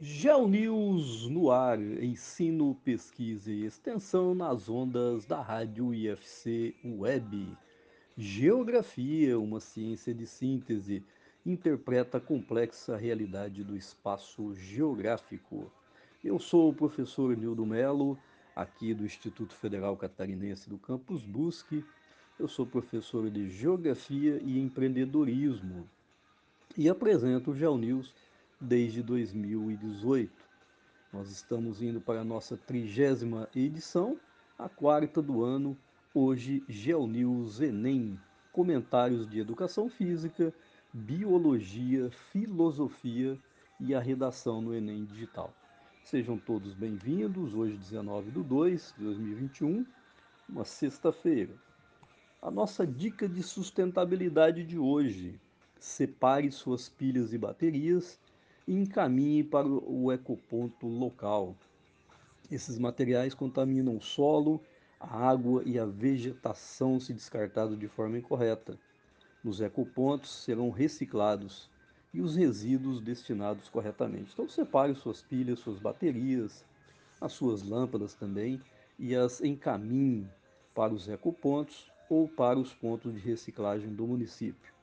GeoNews no ar, ensino, pesquisa e extensão nas ondas da rádio IFC Web. Geografia, uma ciência de síntese, interpreta a complexa realidade do espaço geográfico. Eu sou o professor Nildo Melo, aqui do Instituto Federal Catarinense do Campus Brusque. Eu sou professor de Geografia e Empreendedorismo e apresento o GeoNews desde 2018. Nós estamos indo para a nossa trigésima edição, a quarta do ano, hoje GeoNews Enem, comentários de educação física, biologia, filosofia e a redação no Enem Digital. Sejam todos bem-vindos, hoje 19 de 2 de 2021, uma sexta-feira. A nossa dica de sustentabilidade de hoje, separe suas pilhas e baterias e encaminhe para o ecoponto local. Esses materiais contaminam o solo, a água e a vegetação se descartado de forma incorreta. Nos ecopontos serão reciclados e os resíduos destinados corretamente. Então separe suas pilhas, suas baterias, as suas lâmpadas também e as encaminhe para os ecopontos ou para os pontos de reciclagem do município.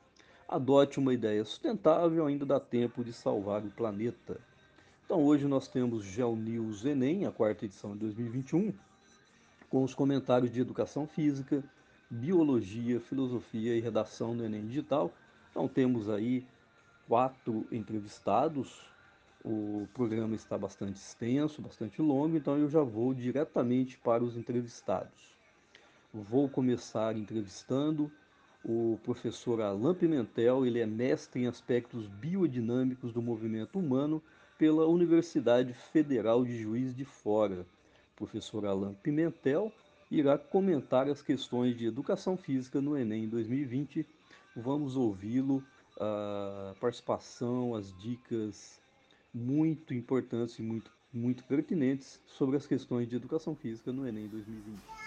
Adote uma ideia sustentável, ainda dá tempo de salvar o planeta. Então hoje nós temos Geo News Enem, a quarta edição de 2021, com os comentários de educação física, biologia, filosofia e redação no Enem Digital. Então temos aí quatro entrevistados. O programa está bastante extenso, bastante longo, então eu já vou diretamente para os entrevistados. Vou começar entrevistando o professor Alain Pimentel, ele é mestre em aspectos biodinâmicos do movimento humano pela Universidade Federal de Juiz de Fora. O professor Alain Pimentel irá comentar as questões de educação física no Enem 2020. Vamos ouvi-lo, a participação, as dicas muito importantes e muito, muito pertinentes sobre as questões de educação física no Enem 2020.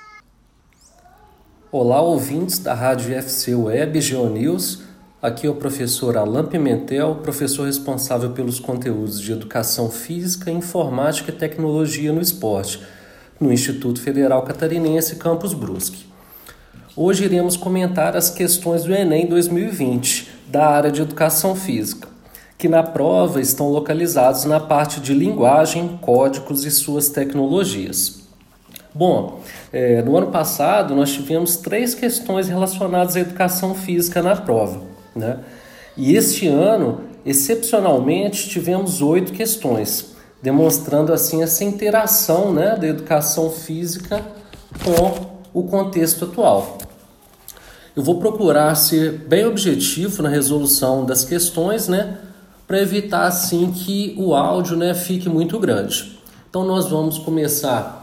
Olá, ouvintes da Rádio FC Web GeoNews. Aqui é o professor Alain Pimentel, professor responsável pelos conteúdos de Educação Física, Informática e Tecnologia no Esporte, no Instituto Federal Catarinense Campus Brusque. Hoje iremos comentar as questões do Enem 2020, da área de Educação Física, que na prova estão localizados na parte de linguagem, códigos e suas tecnologias. Bom, é, no ano passado nós tivemos três questões relacionadas à educação física na prova, né? E este ano, excepcionalmente, tivemos oito questões, demonstrando assim essa interação né, da educação física com o contexto atual. Eu vou procurar ser bem objetivo na resolução das questões, né, para evitar assim que o áudio né, fique muito grande. Então nós vamos começar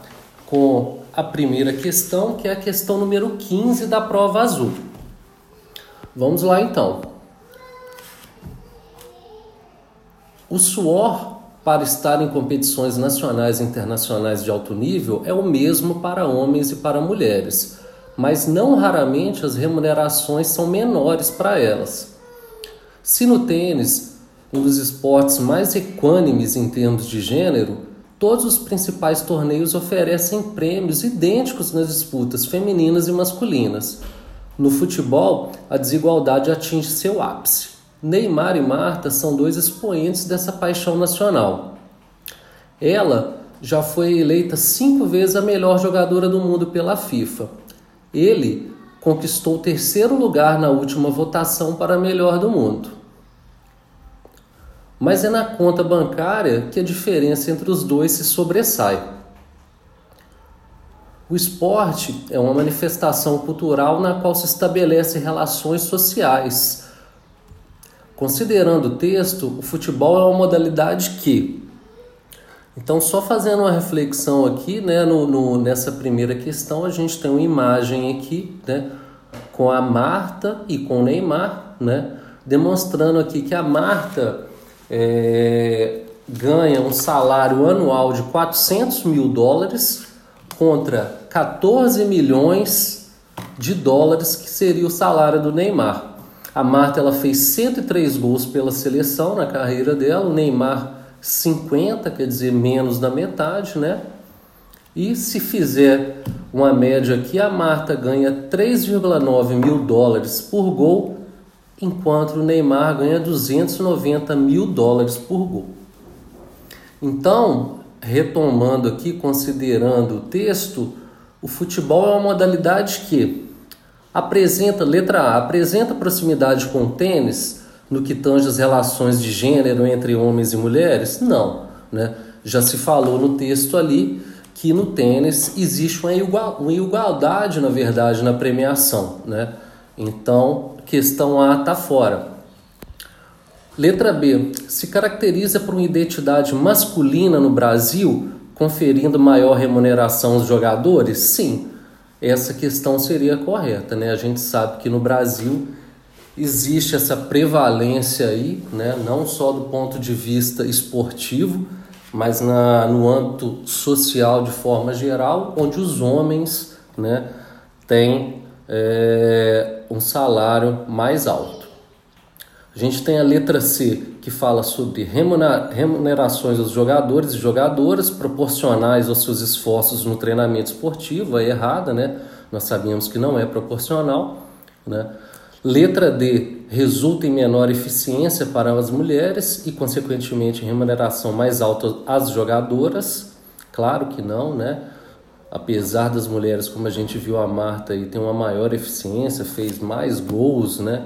com a primeira questão, que é a questão número 15 da prova azul. Vamos lá então. O suor para estar em competições nacionais e internacionais de alto nível é o mesmo para homens e para mulheres, mas não raramente as remunerações são menores para elas. Se no tênis, um dos esportes mais equânimes em termos de gênero, Todos os principais torneios oferecem prêmios idênticos nas disputas femininas e masculinas. No futebol, a desigualdade atinge seu ápice. Neymar e Marta são dois expoentes dessa paixão nacional. Ela já foi eleita cinco vezes a melhor jogadora do mundo pela FIFA. Ele conquistou o terceiro lugar na última votação para melhor do mundo. Mas é na conta bancária que a diferença entre os dois se sobressai. O esporte é uma manifestação cultural na qual se estabelece relações sociais. Considerando o texto, o futebol é uma modalidade que. Então, só fazendo uma reflexão aqui, né, no, no, nessa primeira questão, a gente tem uma imagem aqui, né, com a Marta e com o Neymar, né, demonstrando aqui que a Marta é, ganha um salário anual de 400 mil dólares contra 14 milhões de dólares que seria o salário do Neymar. A Marta ela fez 103 gols pela seleção na carreira dela, o Neymar 50, quer dizer, menos da metade, né? E se fizer uma média aqui, a Marta ganha 3,9 mil dólares por gol, enquanto o Neymar ganha 290 mil dólares por gol. Então, retomando aqui, considerando o texto, o futebol é uma modalidade que apresenta, letra A, apresenta proximidade com o tênis no que tange as relações de gênero entre homens e mulheres? Não, né? Já se falou no texto ali que no tênis existe uma, uma igualdade, na verdade, na premiação, né? Então, questão A está fora. Letra B. Se caracteriza por uma identidade masculina no Brasil, conferindo maior remuneração aos jogadores? Sim, essa questão seria correta. Né? A gente sabe que no Brasil existe essa prevalência aí, né? não só do ponto de vista esportivo, mas na, no âmbito social de forma geral, onde os homens né, têm é, um salário mais alto. A gente tem a letra C, que fala sobre remunerações aos jogadores e jogadoras proporcionais aos seus esforços no treinamento esportivo. É errada, né? Nós sabemos que não é proporcional. Né? Letra D, resulta em menor eficiência para as mulheres e, consequentemente, remuneração mais alta às jogadoras. Claro que não, né? Apesar das mulheres, como a gente viu a Marta aí, tem uma maior eficiência, fez mais gols, né?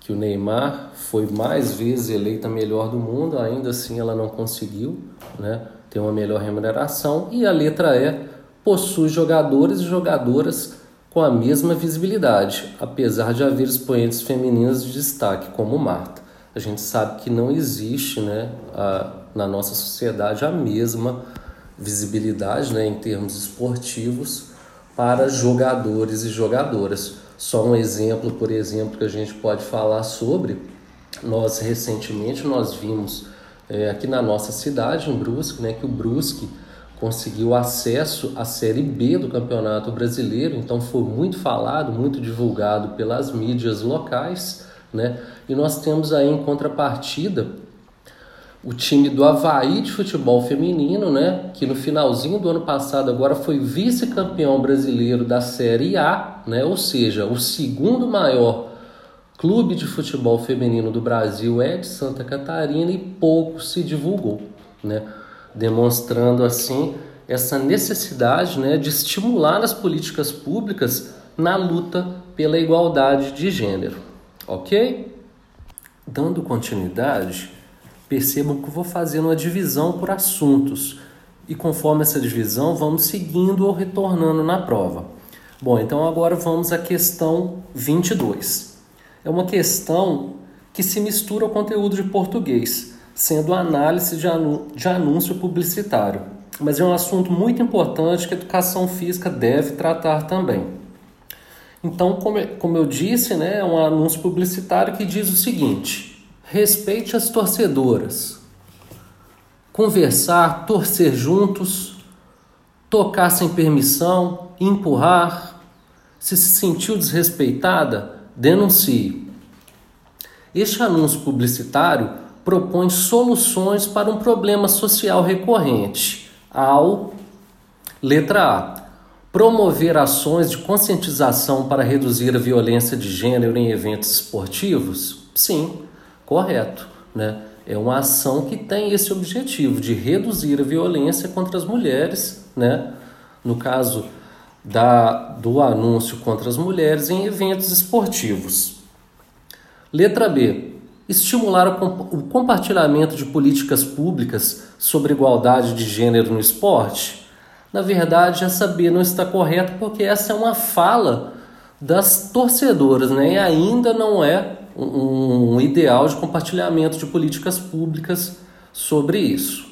que o Neymar foi mais vezes eleita melhor do mundo, ainda assim ela não conseguiu né, ter uma melhor remuneração. E a letra E possui jogadores e jogadoras com a mesma visibilidade, apesar de haver expoentes femininas de destaque, como Marta. A gente sabe que não existe né, a, na nossa sociedade a mesma visibilidade né, em termos esportivos para jogadores e jogadoras. Só um exemplo, por exemplo, que a gente pode falar sobre, nós recentemente nós vimos é, aqui na nossa cidade, em Brusque, né, que o Brusque conseguiu acesso à Série B do Campeonato Brasileiro, então foi muito falado, muito divulgado pelas mídias locais, né? E nós temos aí em contrapartida o time do Havaí de futebol feminino, né, que no finalzinho do ano passado agora foi vice-campeão brasileiro da Série A, né, ou seja, o segundo maior clube de futebol feminino do Brasil é de Santa Catarina e pouco se divulgou, né, demonstrando assim essa necessidade né, de estimular as políticas públicas na luta pela igualdade de gênero, ok? Dando continuidade, Percebam que eu vou fazendo uma divisão por assuntos e conforme essa divisão vamos seguindo ou retornando na prova. Bom, então agora vamos à questão 22. É uma questão que se mistura ao conteúdo de português, sendo análise de, anúncio publicitário. Mas é um assunto muito importante que a educação física deve tratar também. Então, como, como eu disse, né, é um anúncio publicitário que diz o seguinte: Respeite as torcedoras. Conversar, torcer juntos, tocar sem permissão, empurrar. Se se sentiu desrespeitada, denuncie. Este anúncio publicitário propõe soluções para um problema social recorrente ao letra A. Promover ações de conscientização para reduzir a violência de gênero em eventos esportivos? Sim correto, né? É uma ação que tem esse objetivo de reduzir a violência contra as mulheres, né? No caso da, do anúncio contra as mulheres em eventos esportivos. Letra B. Estimular o, compartilhamento de políticas públicas sobre igualdade de gênero no esporte. Na verdade, essa B não está correta porque essa é uma fala das torcedoras, né? E ainda não é um ideal de compartilhamento de políticas públicas sobre isso.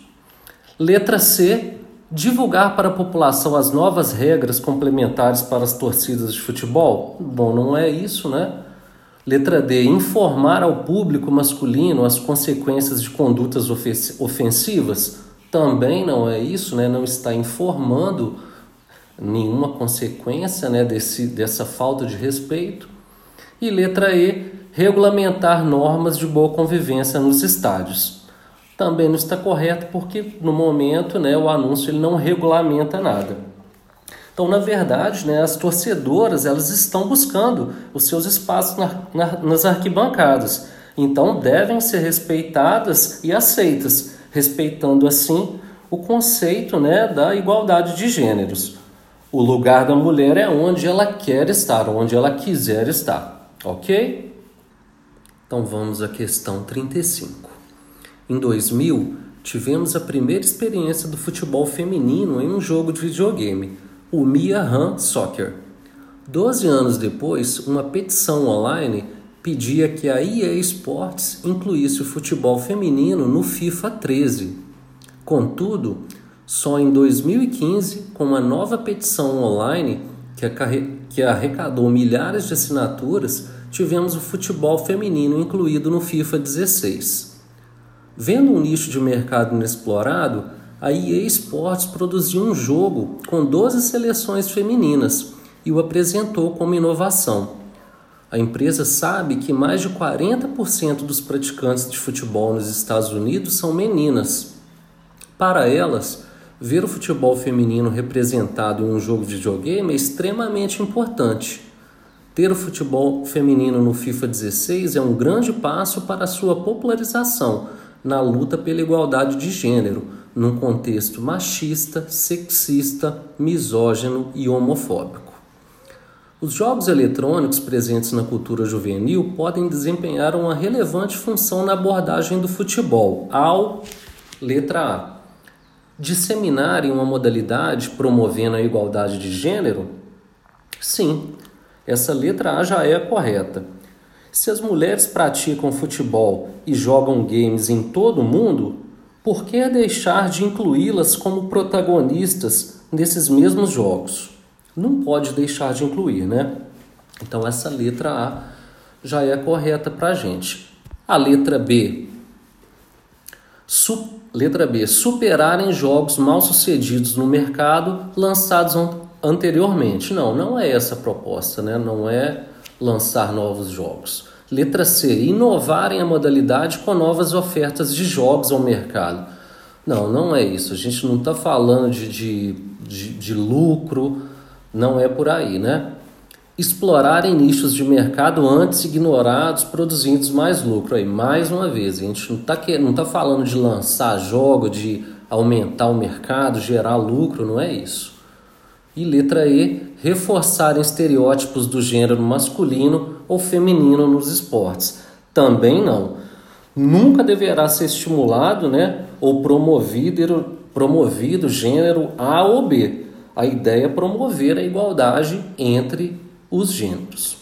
Letra C. Divulgar para a população as novas regras complementares para as torcidas de futebol? Bom, não é isso, né? Letra D. Informar ao público masculino as consequências de condutas ofensivas? Também não é isso, né? Não está informando nenhuma consequência né, desse, dessa falta de respeito. E letra E regulamentar normas de boa convivência nos estádios. também não está correto porque no momento né, o anúncio ele não regulamenta nada. Então, na verdade, né, as torcedoras elas estão buscando os seus espaços na, na, nas arquibancadas. Então, devem ser respeitadas e aceitas, respeitando assim o conceito né, da igualdade de gêneros. O lugar da mulher é onde ela quer estar, onde ela quiser estar, ok? Então vamos à questão 35. Em 2000, tivemos a primeira experiência do futebol feminino em um jogo de videogame, o Mia Han Soccer. Doze anos depois, uma petição online pedia que a EA Sports incluísse o futebol feminino no FIFA 13. Contudo, só em 2015, com uma nova petição online que arrecadou milhares de assinaturas, tivemos o futebol feminino incluído no FIFA 16. Vendo um nicho de mercado inexplorado, a EA Sports produziu um jogo com 12 seleções femininas e o apresentou como inovação. A empresa sabe que mais de 40% dos praticantes de futebol nos Estados Unidos são meninas. Para elas, ver o futebol feminino representado em um jogo de videogame é extremamente importante. Ter o futebol feminino no FIFA 16 é um grande passo para a sua popularização na luta pela igualdade de gênero, num contexto machista, sexista, misógino e homofóbico. Os jogos eletrônicos presentes na cultura juvenil podem desempenhar uma relevante função na abordagem do futebol, ao letra A. Disseminarem uma modalidade promovendo a igualdade de gênero? Sim, essa letra A já é correta. Se as mulheres praticam futebol e jogam games em todo o mundo, por que deixar de incluí-las como protagonistas nesses mesmos jogos? Não pode deixar de incluir, né? Então essa letra A já é correta para a gente. A letra B. Su letra B. Superarem jogos mal sucedidos no mercado lançados anteriormente. Não, não é essa a proposta, né? Não é lançar novos jogos. Letra C. Inovarem a modalidade com novas ofertas de jogos ao mercado. Não, não é isso. A gente não está falando de, de, de, de, lucro, não é por aí, né? Explorarem nichos de mercado antes ignorados, produzindo mais lucro. Aí, mais uma vez, a gente não está não tá falando de lançar jogo, de aumentar o mercado, gerar lucro, não é isso. E letra E, reforçarem estereótipos do gênero masculino ou feminino nos esportes. Também não. Nunca deverá ser estimulado né, ou promovido, promovido gênero A ou B. A ideia é promover a igualdade entre os gêneros.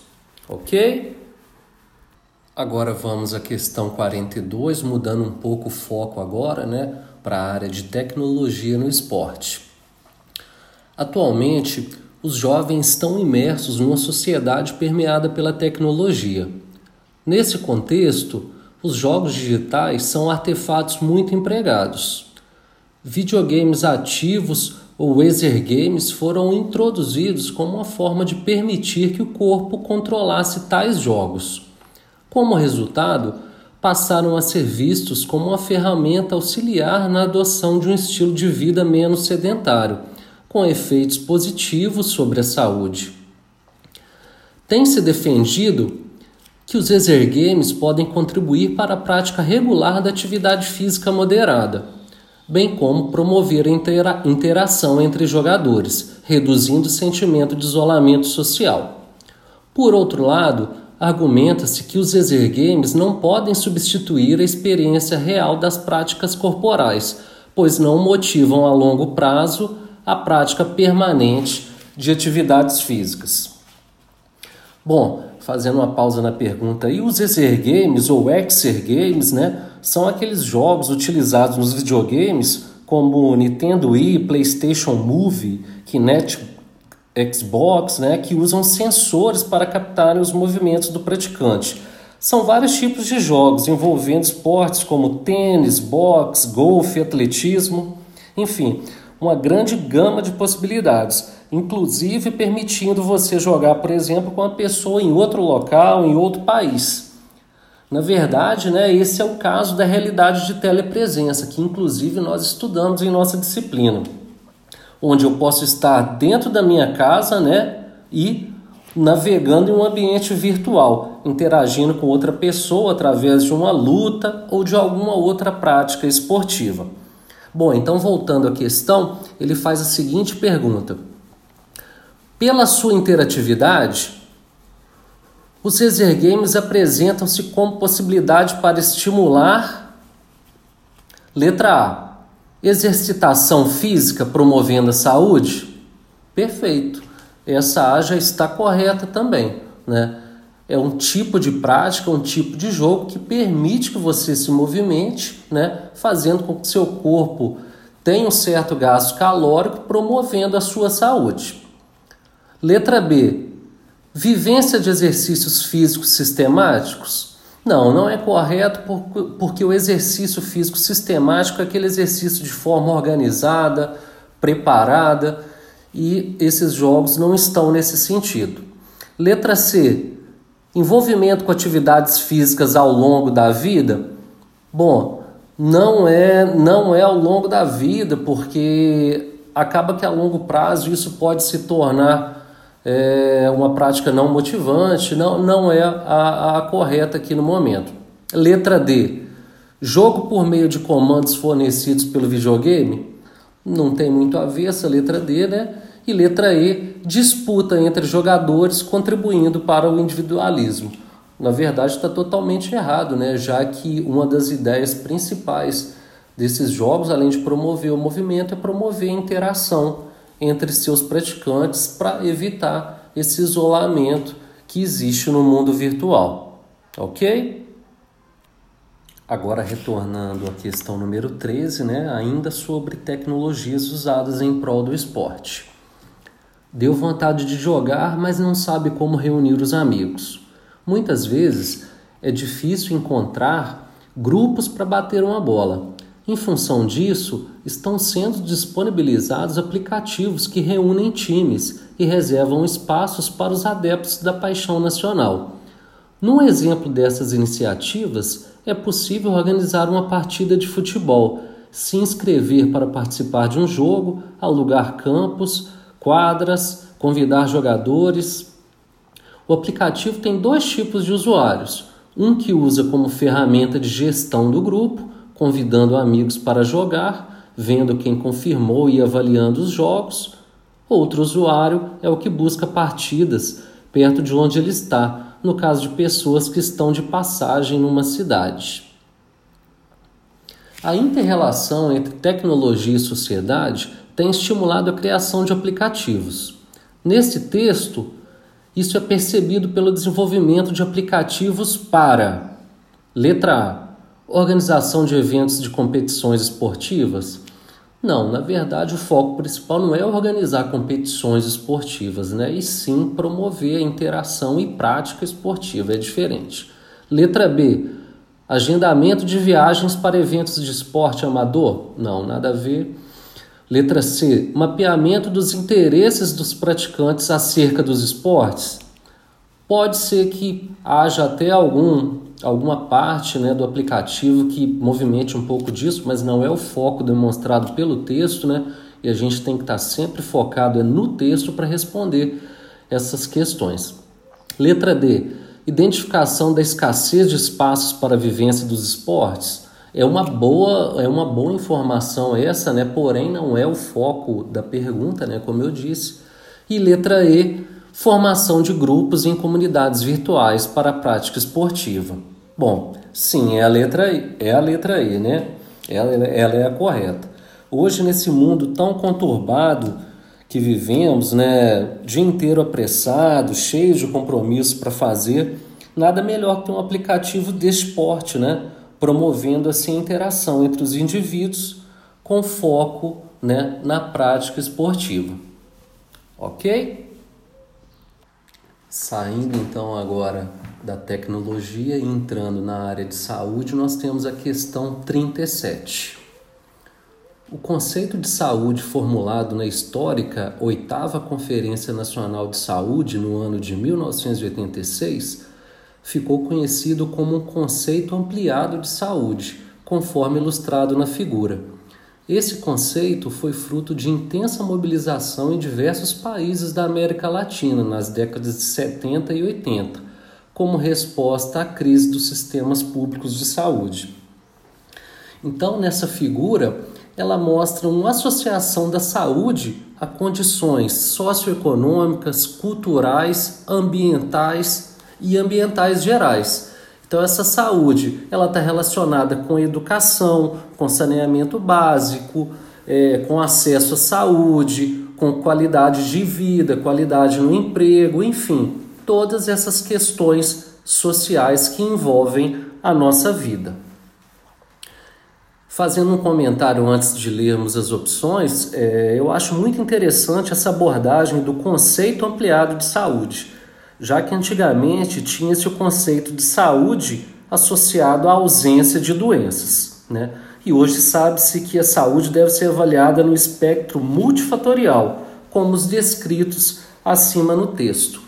Ok? Agora vamos à questão 42, mudando um pouco o foco agora né, para a área de tecnologia no esporte. Atualmente, os jovens estão imersos numa sociedade permeada pela tecnologia. Nesse contexto, os jogos digitais são artefatos muito empregados. Videogames ativos ou exergames foram introduzidos como uma forma de permitir que o corpo controlasse tais jogos. Como resultado, passaram a ser vistos como uma ferramenta auxiliar na adoção de um estilo de vida menos sedentário com efeitos positivos sobre a saúde. Tem-se defendido que os exergames podem contribuir para a prática regular da atividade física moderada, bem como promover a intera interação entre jogadores, reduzindo o sentimento de isolamento social. Por outro lado, argumenta-se que os exergames não podem substituir a experiência real das práticas corporais, pois não motivam a longo prazo a prática permanente de atividades físicas. Bom, fazendo uma pausa na pergunta, e os exergames ou exergames, né, são aqueles jogos utilizados nos videogames como Nintendo Wii, PlayStation Move, Kinect Xbox, né, que usam sensores para captarem os movimentos do praticante. São vários tipos de jogos envolvendo esportes como tênis, boxe, golfe, atletismo, enfim, uma grande gama de possibilidades, inclusive permitindo você jogar, por exemplo, com uma pessoa em outro local, em outro país. Na verdade, né, esse é o caso da realidade de telepresença, que inclusive nós estudamos em nossa disciplina, onde eu posso estar dentro da minha casa né, e navegando em um ambiente virtual, interagindo com outra pessoa através de uma luta ou de alguma outra prática esportiva. Bom, então voltando à questão, ele faz a seguinte pergunta: Pela sua interatividade, os Razer Games apresentam-se como possibilidade para estimular letra A. Exercitação física promovendo a saúde? Perfeito. Essa A já está correta também, né? É um tipo de prática, um tipo de jogo que permite que você se movimente, né? Fazendo com que seu corpo tenha um certo gasto calórico, promovendo a sua saúde. Letra B Vivência de exercícios físicos sistemáticos? Não, não é correto porque o exercício físico sistemático é aquele exercício de forma organizada, preparada, e esses jogos não estão nesse sentido. Letra C. Envolvimento com atividades físicas ao longo da vida? Bom, não é, não é ao longo da vida, porque acaba que a longo prazo isso pode se tornar é uma prática não motivante, não, não é a, a correta aqui no momento. Letra D. Jogo por meio de comandos fornecidos pelo videogame? Não tem muito a ver essa letra D, né? E letra E, disputa entre jogadores contribuindo para o individualismo. Na verdade, está totalmente errado, né? já que uma das ideias principais desses jogos, além de promover o movimento, é promover a interação entre seus praticantes para evitar esse isolamento que existe no mundo virtual. Ok? Agora retornando à questão número 13, né, ainda sobre tecnologias usadas em prol do esporte. Deu vontade de jogar, mas não sabe como reunir os amigos. Muitas vezes é difícil encontrar grupos para bater uma bola. Em função disso, estão sendo disponibilizados aplicativos que reúnem times e reservam espaços para os adeptos da paixão nacional. Num exemplo dessas iniciativas, é possível organizar uma partida de futebol, se inscrever para participar de um jogo, alugar campos, quadras, convidar jogadores. O aplicativo tem dois tipos de usuários: um que usa como ferramenta de gestão do grupo convidando amigos para jogar, vendo quem confirmou e avaliando os jogos. Outro usuário é o que busca partidas perto de onde ele está, no caso de pessoas que estão de passagem numa cidade. A interrelação entre tecnologia e sociedade tem estimulado a criação de aplicativos. Nesse texto, isso é percebido pelo desenvolvimento de aplicativos para letra A Organização de eventos de competições esportivas? Não, na verdade o foco principal não é organizar competições esportivas, né? E sim promover a interação e prática esportiva, é diferente. Letra B. Agendamento de viagens para eventos de esporte amador? Não, nada a ver. Letra C. Mapeamento dos interesses dos praticantes acerca dos esportes? Pode ser que haja até algum alguma parte né, do aplicativo que movimente um pouco disso, mas não é o foco demonstrado pelo texto, né? E a gente tem que estar sempre focado é no texto para responder essas questões. Letra D. Identificação da escassez de espaços para a vivência dos esportes. É uma boa, é uma boa informação essa, né? Porém, não é o foco da pergunta, né? Como eu disse. E letra E, formação de grupos em comunidades virtuais para a prática esportiva. Bom, sim, é a letra I, é a letra I, né? Ela, ela é a correta. Hoje, nesse mundo tão conturbado que vivemos, né, dia inteiro apressado, cheio de compromissos para fazer, nada melhor que um aplicativo de esporte, né, promovendo assim a interação entre os indivíduos com foco, né, na prática esportiva. OK? Saindo então agora da tecnologia e entrando na área de saúde, nós temos a questão 37. O conceito de saúde formulado na histórica Oitava Conferência Nacional de Saúde no ano de 1986 ficou conhecido como um conceito ampliado de saúde, conforme ilustrado na figura. Esse conceito foi fruto de intensa mobilização em diversos países da América Latina nas décadas de 70 e 80, como resposta à crise dos sistemas públicos de saúde. Então, nessa figura, ela mostra uma associação da saúde a condições socioeconômicas, culturais, ambientais e ambientais gerais. Então essa saúde ela está relacionada com educação, com saneamento básico, é, com acesso à saúde, com qualidade de vida, qualidade no emprego, enfim, todas essas questões sociais que envolvem a nossa vida. Fazendo um comentário antes de lermos as opções, é, eu acho muito interessante essa abordagem do conceito ampliado de saúde, já que antigamente tinha-se o conceito de saúde associado à ausência de doenças. Né? E hoje sabe-se que a saúde deve ser avaliada no espectro multifatorial, como os descritos acima no texto.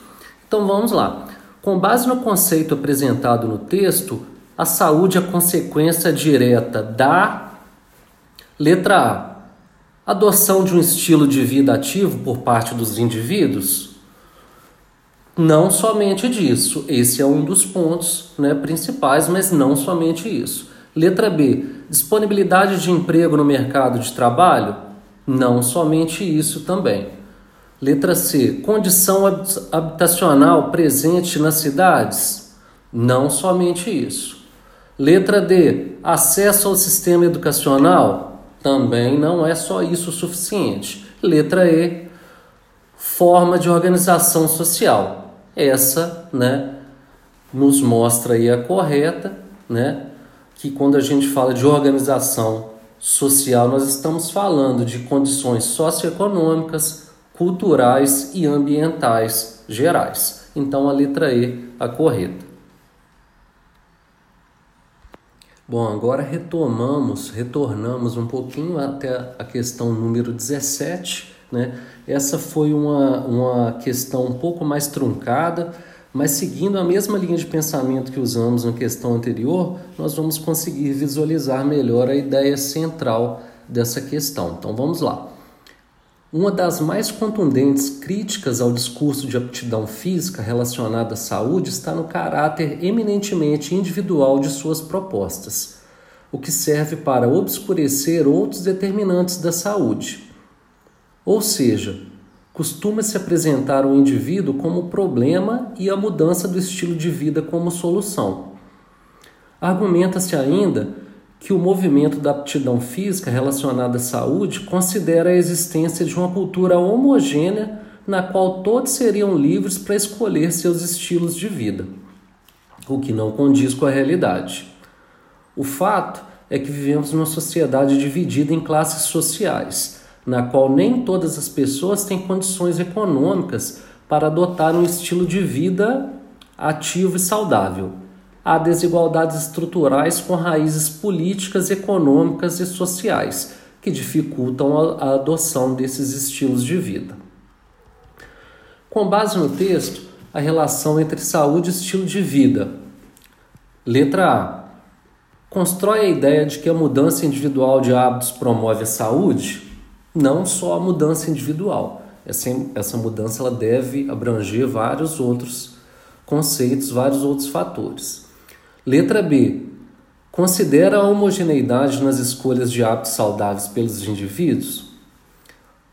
Então vamos lá. Com base no conceito apresentado no texto, a saúde é consequência direta da letra A. Adoção de um estilo de vida ativo por parte dos indivíduos? Não somente disso, esse é um dos pontos né, principais, mas não somente isso. Letra B, disponibilidade de emprego no mercado de trabalho? Não somente isso também. Letra C, condição habitacional presente nas cidades? Não somente isso. Letra D. Acesso ao sistema educacional? Também não é só isso o suficiente. Letra E. Forma de organização social. Essa, né, nos mostra aí a correta, né, que quando a gente fala de organização social, nós estamos falando de condições socioeconômicas, culturais e ambientais gerais. Então a letra E a correta. Bom, agora retomamos, retornamos um pouquinho até a questão número 17, né? Essa foi uma, uma questão um pouco mais truncada, mas seguindo a mesma linha de pensamento que usamos na questão anterior, nós vamos conseguir visualizar melhor a ideia central dessa questão. Então vamos lá. Uma das mais contundentes críticas ao discurso de aptidão física relacionada à saúde está no caráter eminentemente individual de suas propostas, o que serve para obscurecer outros determinantes da saúde. Ou seja, costuma-se apresentar o indivíduo como problema e a mudança do estilo de vida como solução. Argumenta-se ainda que o movimento da aptidão física relacionada à saúde considera a existência de uma cultura homogênea na qual todos seriam livres para escolher seus estilos de vida, o que não condiz com a realidade. O fato é que vivemos numa sociedade dividida em classes sociais, na qual nem todas as pessoas têm condições econômicas para adotar um estilo de vida ativo e saudável há desigualdades estruturais com raízes políticas, econômicas e sociais que dificultam a adoção desses estilos de vida. Com base no texto, a relação entre saúde e estilo de vida. Letra A. Constrói a ideia de que a mudança individual de hábitos promove a saúde? Não só a mudança individual. Essa, essa mudança ela deve abranger vários outros conceitos, vários outros fatores. Letra B. Considera a homogeneidade nas escolhas de hábitos saudáveis pelos indivíduos?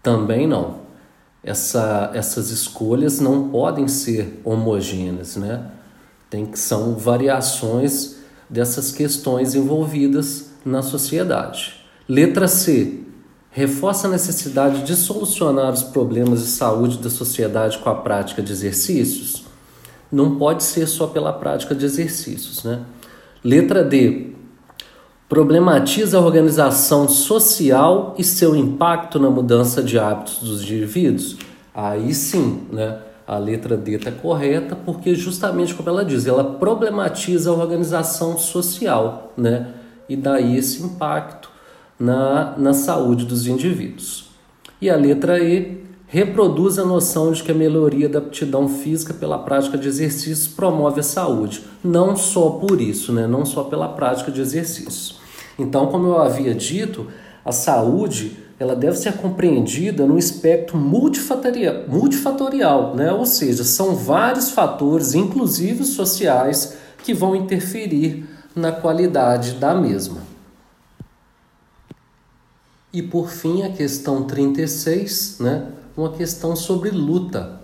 Também não. Essa, essas escolhas não podem ser homogêneas, né? Tem que são variações dessas questões envolvidas na sociedade. Letra C. Reforça a necessidade de solucionar os problemas de saúde da sociedade com a prática de exercícios? não pode ser só pela prática de exercícios. Né? Letra D. Problematiza a organização social e seu impacto na mudança de hábitos dos indivíduos? Aí sim, né? a letra D está correta, porque justamente como ela diz, ela problematiza a organização social, né? E daí esse impacto na, na saúde dos indivíduos. E a letra E reproduz a noção de que a melhoria da aptidão física pela prática de exercícios promove a saúde. Não só por isso, né? não só pela prática de exercícios. Então, como eu havia dito, a saúde ela deve ser compreendida no espectro multifatorial, multifatorial né? ou seja, são vários fatores, inclusive sociais, que vão interferir na qualidade da mesma. E por fim, a questão 36, né? uma questão sobre luta.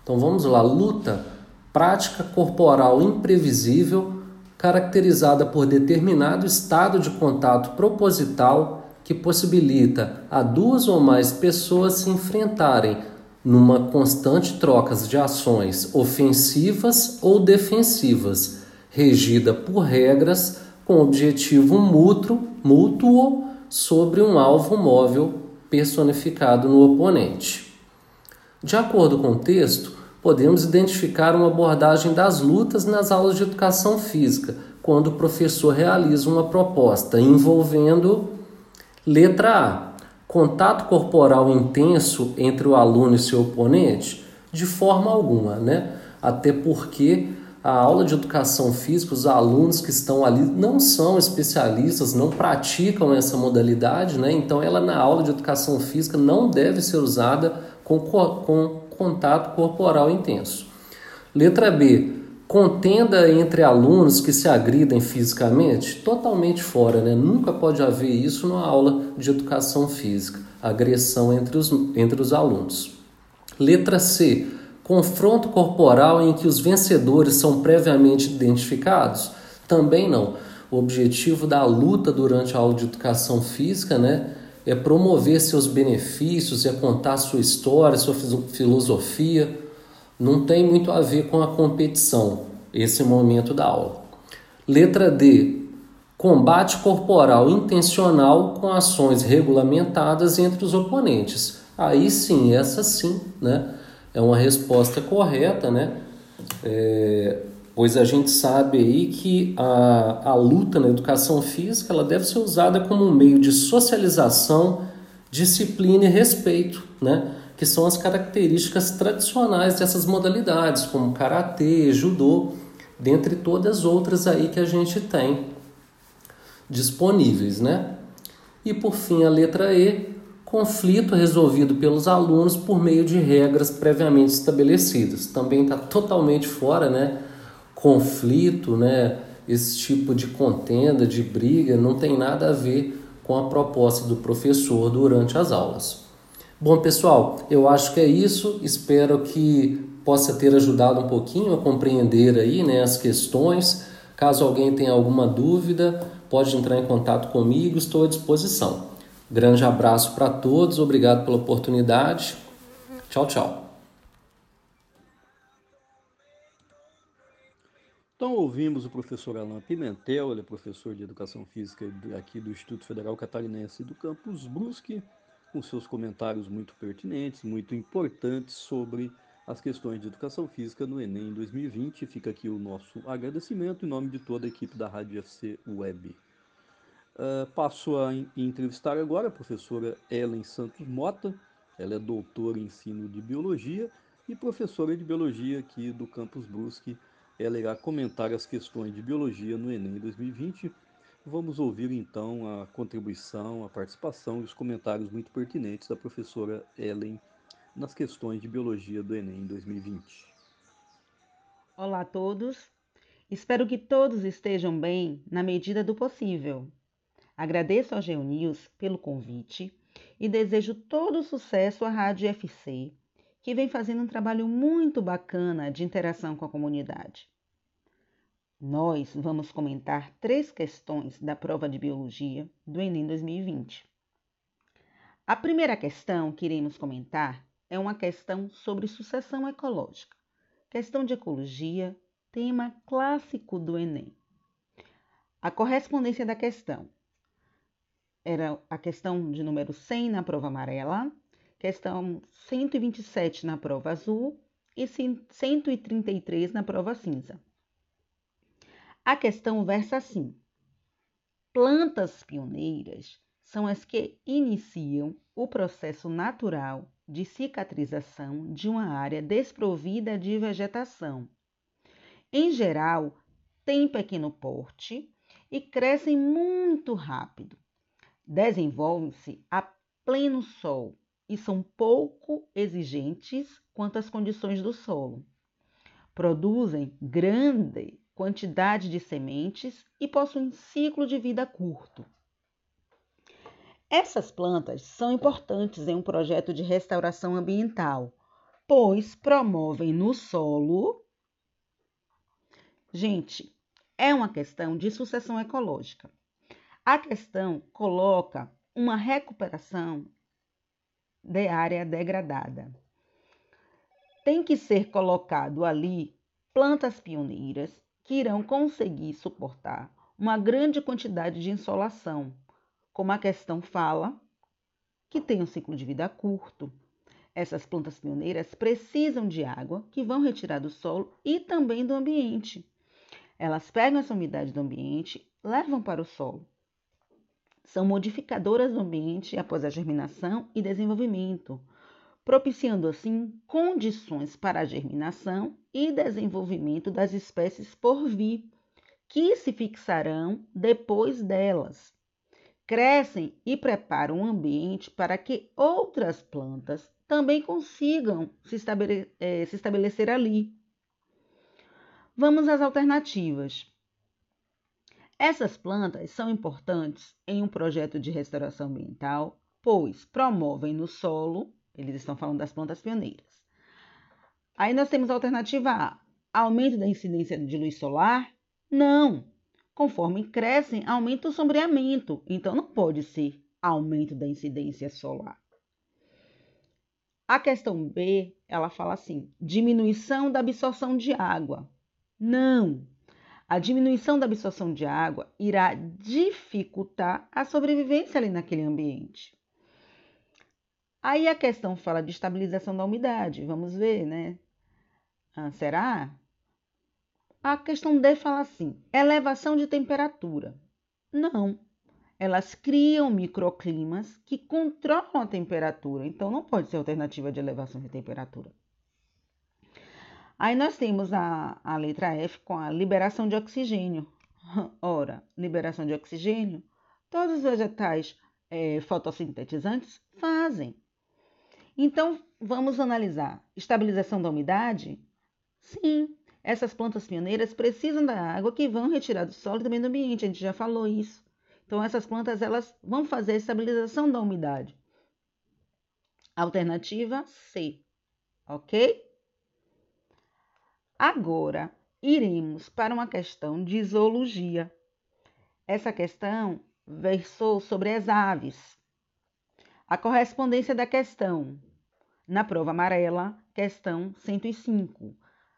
Então vamos lá, luta, prática corporal imprevisível, caracterizada por determinado estado de contato proposital que possibilita a duas ou mais pessoas se enfrentarem numa constante troca de ações ofensivas ou defensivas, regida por regras com objetivo mútuo, mútuo sobre um alvo móvel personificado no oponente. De acordo com o texto, podemos identificar uma abordagem das lutas nas aulas de educação física, quando o professor realiza uma proposta envolvendo Letra A. Contato corporal intenso entre o aluno e seu oponente? De forma alguma, né? Até porque a aula de educação física, os alunos que estão ali não são especialistas, não praticam essa modalidade, né? Então, ela na aula de educação física não deve ser usada com, com contato corporal intenso. Letra B contenda entre alunos que se agridem fisicamente, totalmente fora, né? Nunca pode haver isso numa aula de educação física, agressão entre os, entre os alunos. Letra C. Confronto corporal em que os vencedores são previamente identificados? Também não. O objetivo da luta durante a aula de educação física, né, é promover seus benefícios, é contar sua história, sua filosofia, não tem muito a ver com a competição, esse momento da aula. Letra D. Combate corporal intencional com ações regulamentadas entre os oponentes. Aí sim, essa sim, né? É uma resposta correta, né? É, pois a gente sabe aí que a, a luta na educação física ela deve ser usada como um meio de socialização, disciplina e respeito, né? que são as características tradicionais dessas modalidades, como karatê, judô, dentre todas as outras aí que a gente tem disponíveis, né? E por fim, a letra E, conflito resolvido pelos alunos por meio de regras previamente estabelecidas. Também está totalmente fora, né? Conflito, né? Esse tipo de contenda, de briga, não tem nada a ver com a proposta do professor durante as aulas. Bom, pessoal, eu acho que é isso. Espero que possa ter ajudado um pouquinho a compreender aí, né, as questões. Caso alguém tenha alguma dúvida, pode entrar em contato comigo, estou à disposição. Grande abraço para todos, obrigado pela oportunidade. Tchau, tchau. Então ouvimos o professor Alain Pimentel, ele é professor de Educação Física aqui do Instituto Federal Catarinense do Campus Brusque com seus comentários muito pertinentes, muito importantes sobre as questões de educação física no Enem 2020. Fica aqui o nosso agradecimento em nome de toda a equipe da Rádio FC Web. Uh, passo a entrevistar agora a professora Ellen Santos Mota. Ela é doutora em ensino de biologia e professora de biologia aqui do Campus Brusque. Ela irá comentar as questões de biologia no Enem 2020 Vamos ouvir então a contribuição, a participação e os comentários muito pertinentes da professora Ellen nas questões de biologia do Enem 2020. Olá a todos. Espero que todos estejam bem na medida do possível. Agradeço ao GeoNews pelo convite e desejo todo sucesso à Rádio FC, que vem fazendo um trabalho muito bacana de interação com a comunidade. Nós vamos comentar três questões da prova de biologia do Enem 2020. A primeira questão que iremos comentar é uma questão sobre sucessão ecológica, questão de ecologia, tema clássico do Enem. A correspondência da questão era a questão de número 100 na prova amarela, questão 127 na prova azul e 133 na prova cinza. A questão versa assim: plantas pioneiras são as que iniciam o processo natural de cicatrização de uma área desprovida de vegetação. Em geral, têm pequeno porte e crescem muito rápido. Desenvolvem-se a pleno sol e são pouco exigentes quanto às condições do solo. Produzem grande quantidade de sementes e possuem ciclo de vida curto. Essas plantas são importantes em um projeto de restauração ambiental, pois promovem no solo. Gente, é uma questão de sucessão ecológica. A questão coloca uma recuperação de área degradada. Tem que ser colocado ali plantas pioneiras que irão conseguir suportar uma grande quantidade de insolação como a questão fala, que tem um ciclo de vida curto. Essas plantas pioneiras precisam de água que vão retirar do solo e também do ambiente. Elas pegam essa umidade do ambiente, levam para o solo. São modificadoras do ambiente após a germinação e desenvolvimento, propiciando assim condições para a germinação e desenvolvimento das espécies por vir, que se fixarão depois delas crescem e preparam o ambiente para que outras plantas também consigam se, se estabelecer ali. Vamos às alternativas. Essas plantas são importantes em um projeto de restauração ambiental, pois promovem no solo, eles estão falando das plantas pioneiras. Aí nós temos a alternativa A: aumento da incidência de luz solar? Não, Conforme crescem, aumenta o sombreamento, então não pode ser aumento da incidência solar. A questão B, ela fala assim: diminuição da absorção de água. Não. A diminuição da absorção de água irá dificultar a sobrevivência ali naquele ambiente. Aí a questão fala de estabilização da umidade. Vamos ver, né? Ah, será? A questão D fala assim: elevação de temperatura. Não. Elas criam microclimas que controlam a temperatura, então não pode ser alternativa de elevação de temperatura. Aí nós temos a, a letra F com a liberação de oxigênio. Ora, liberação de oxigênio, todos os vegetais é, fotossintetizantes fazem. Então, vamos analisar. Estabilização da umidade? Sim, essas plantas pioneiras precisam da água que vão retirar do solo e também do ambiente, a gente já falou isso. Então essas plantas elas vão fazer a estabilização da umidade. Alternativa C, ok? Agora iremos para uma questão de zoologia. Essa questão versou sobre as aves. A correspondência da questão na prova amarela, questão 105.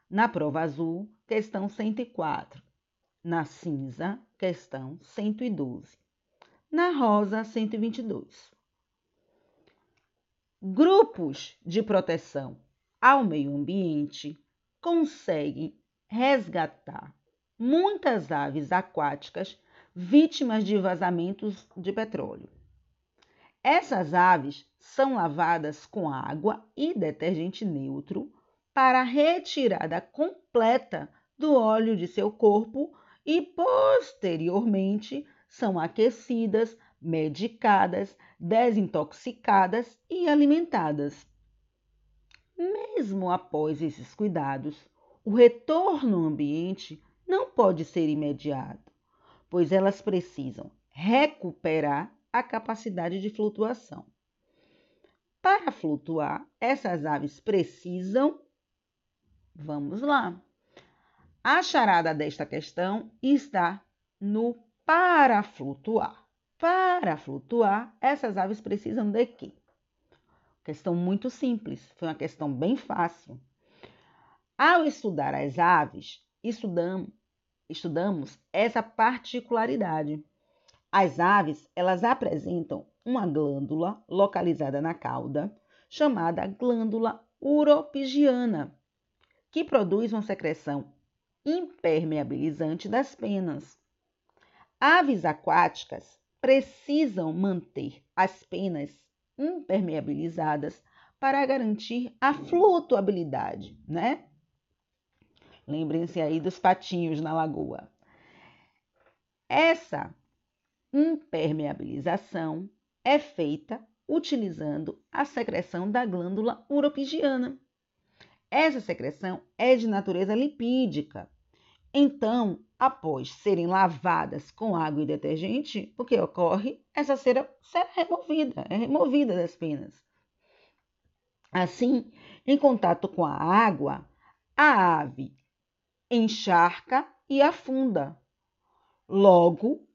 Na prova azul, questão 104. Na cinza, questão 112. Na rosa, 122. Grupos de proteção ao meio ambiente conseguem resgatar muitas aves aquáticas vítimas de vazamentos de petróleo. Essas aves são lavadas com água e detergente neutro para retirada completa do óleo de seu corpo e, posteriormente, são aquecidas, medicadas, desintoxicadas e alimentadas. Mesmo após esses cuidados, o retorno ao ambiente não pode ser imediato, pois elas precisam recuperar a capacidade de flutuação. Para flutuar, essas aves precisam Vamos lá. A charada desta questão está no para flutuar. Para flutuar, essas aves precisam de quê? Questão muito simples, foi uma questão bem fácil. Ao estudar as aves, estudamos, estudamos essa particularidade. As aves, elas apresentam uma glândula localizada na cauda, chamada glândula uropigiana, que produz uma secreção impermeabilizante das penas. Aves aquáticas precisam manter as penas impermeabilizadas para garantir a flutuabilidade, né? Lembrem-se aí dos patinhos na lagoa. Essa impermeabilização é feita utilizando a secreção da glândula uropigiana. Essa secreção é de natureza lipídica. Então, após serem lavadas com água e detergente, o que ocorre? Essa cera será removida, é removida das penas. Assim, em contato com a água, a ave encharca e afunda. Logo,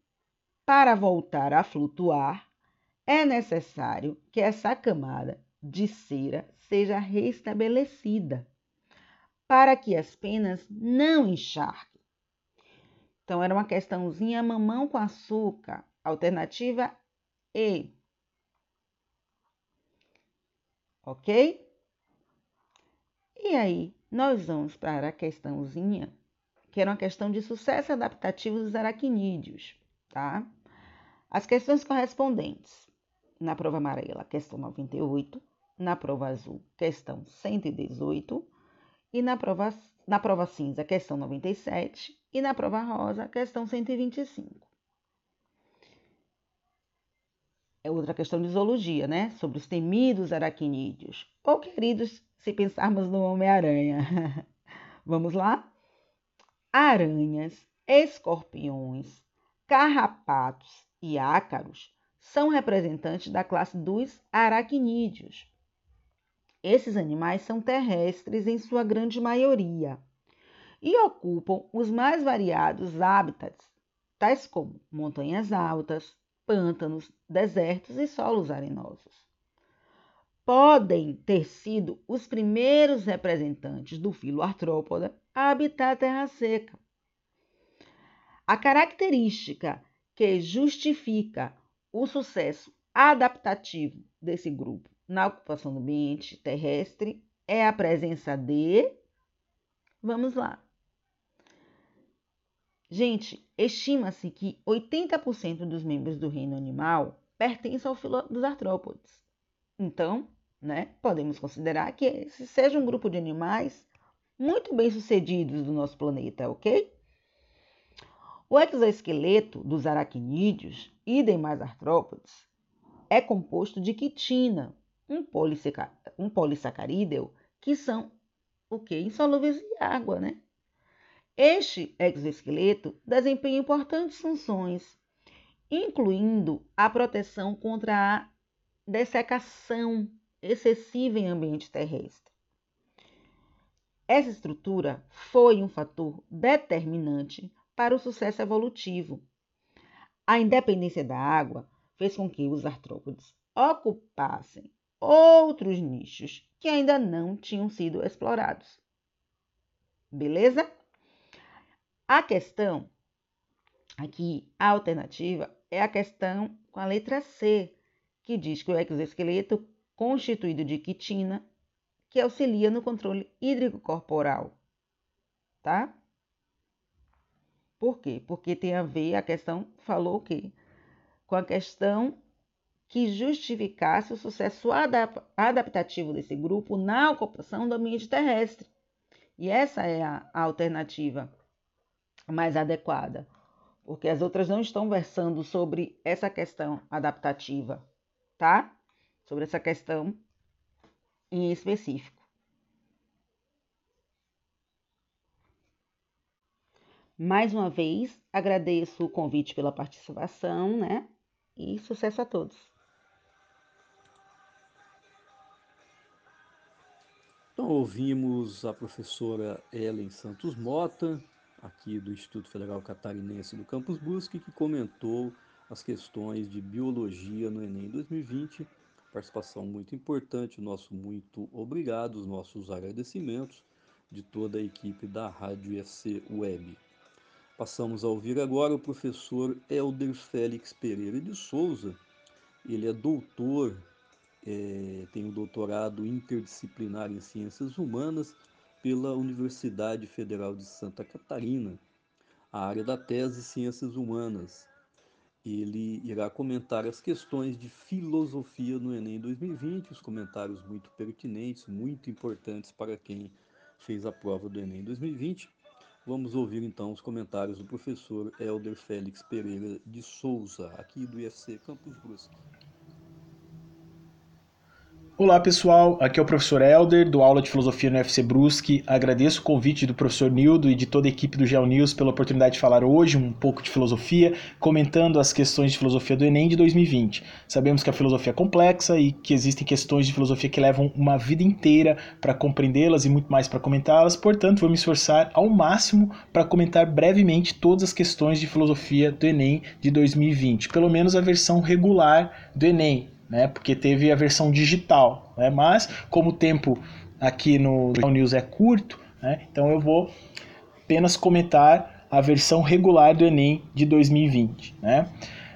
para voltar a flutuar, é necessário que essa camada de cera seja restabelecida para que as penas não encharquem. Então, era uma questãozinha mamão com açúcar, alternativa E. Ok? E aí, nós vamos para a questãozinha, que era uma questão de sucesso adaptativo dos aracnídeos, tá? As questões correspondentes. Na prova amarela, questão 98. Na prova azul, questão 118. E na prova, na prova cinza, questão 97. E na prova rosa, questão 125. É outra questão de zoologia, né? Sobre os temidos aracnídeos. Ou queridos, se pensarmos no Homem-Aranha. Vamos lá? Aranhas, escorpiões, carrapatos e ácaros são representantes da classe dos aracnídeos. Esses animais são terrestres em sua grande maioria e ocupam os mais variados hábitats, tais como montanhas altas, pântanos, desertos e solos arenosos. Podem ter sido os primeiros representantes do filo artrópoda a habitar a terra seca. A característica que justifica o sucesso adaptativo desse grupo na ocupação do ambiente terrestre é a presença de. Vamos lá. Gente, estima-se que 80% dos membros do reino animal pertencem ao filo dos artrópodes. Então, né, podemos considerar que esse seja um grupo de animais muito bem sucedidos do nosso planeta, ok? O exoesqueleto dos aracnídeos e demais artrópodes é composto de quitina, um, um polissacarídeo, que são o que? Insolúveis em água, né? Este exoesqueleto desempenha importantes funções, incluindo a proteção contra a dessecação excessiva em ambiente terrestre. Essa estrutura foi um fator determinante para o sucesso evolutivo. A independência da água fez com que os artrópodes ocupassem outros nichos que ainda não tinham sido explorados. Beleza? A questão aqui, a alternativa, é a questão com a letra C, que diz que o exoesqueleto constituído de quitina, que auxilia no controle hídrico corporal, tá? Por quê? Porque tem a ver, a questão falou o quê? Com a questão que justificasse o sucesso adap adaptativo desse grupo na ocupação do ambiente terrestre. E essa é a alternativa mais adequada, porque as outras não estão versando sobre essa questão adaptativa, tá? Sobre essa questão em específico. Mais uma vez, agradeço o convite pela participação, né? E sucesso a todos. Então, ouvimos a professora Ellen Santos Mota, aqui do Instituto Federal Catarinense do Campus Brusque, que comentou as questões de biologia no Enem 2020. Participação muito importante, nosso muito obrigado, os nossos agradecimentos de toda a equipe da Rádio FC Web. Passamos a ouvir agora o professor Helder Félix Pereira de Souza. Ele é doutor, é, tem um doutorado interdisciplinar em Ciências Humanas pela Universidade Federal de Santa Catarina, a área da tese Ciências Humanas. ele irá comentar as questões de filosofia no Enem 2020, os comentários muito pertinentes, muito importantes para quem fez a prova do Enem 2020. Vamos ouvir então os comentários do professor Elder Félix Pereira de Souza, aqui do IFC Campus Brusque. Olá pessoal, aqui é o professor Elder, do aula de filosofia no UFC Brusque. Agradeço o convite do professor Nildo e de toda a equipe do Geo News pela oportunidade de falar hoje um pouco de filosofia, comentando as questões de filosofia do Enem de 2020. Sabemos que a filosofia é complexa e que existem questões de filosofia que levam uma vida inteira para compreendê-las e muito mais para comentá-las, portanto, vou me esforçar ao máximo para comentar brevemente todas as questões de filosofia do Enem de 2020, pelo menos a versão regular do Enem, né? Porque teve a versão digital, né? Mas como o tempo aqui no News é curto, né? Então eu vou apenas comentar a versão regular do Enem de 2020, né?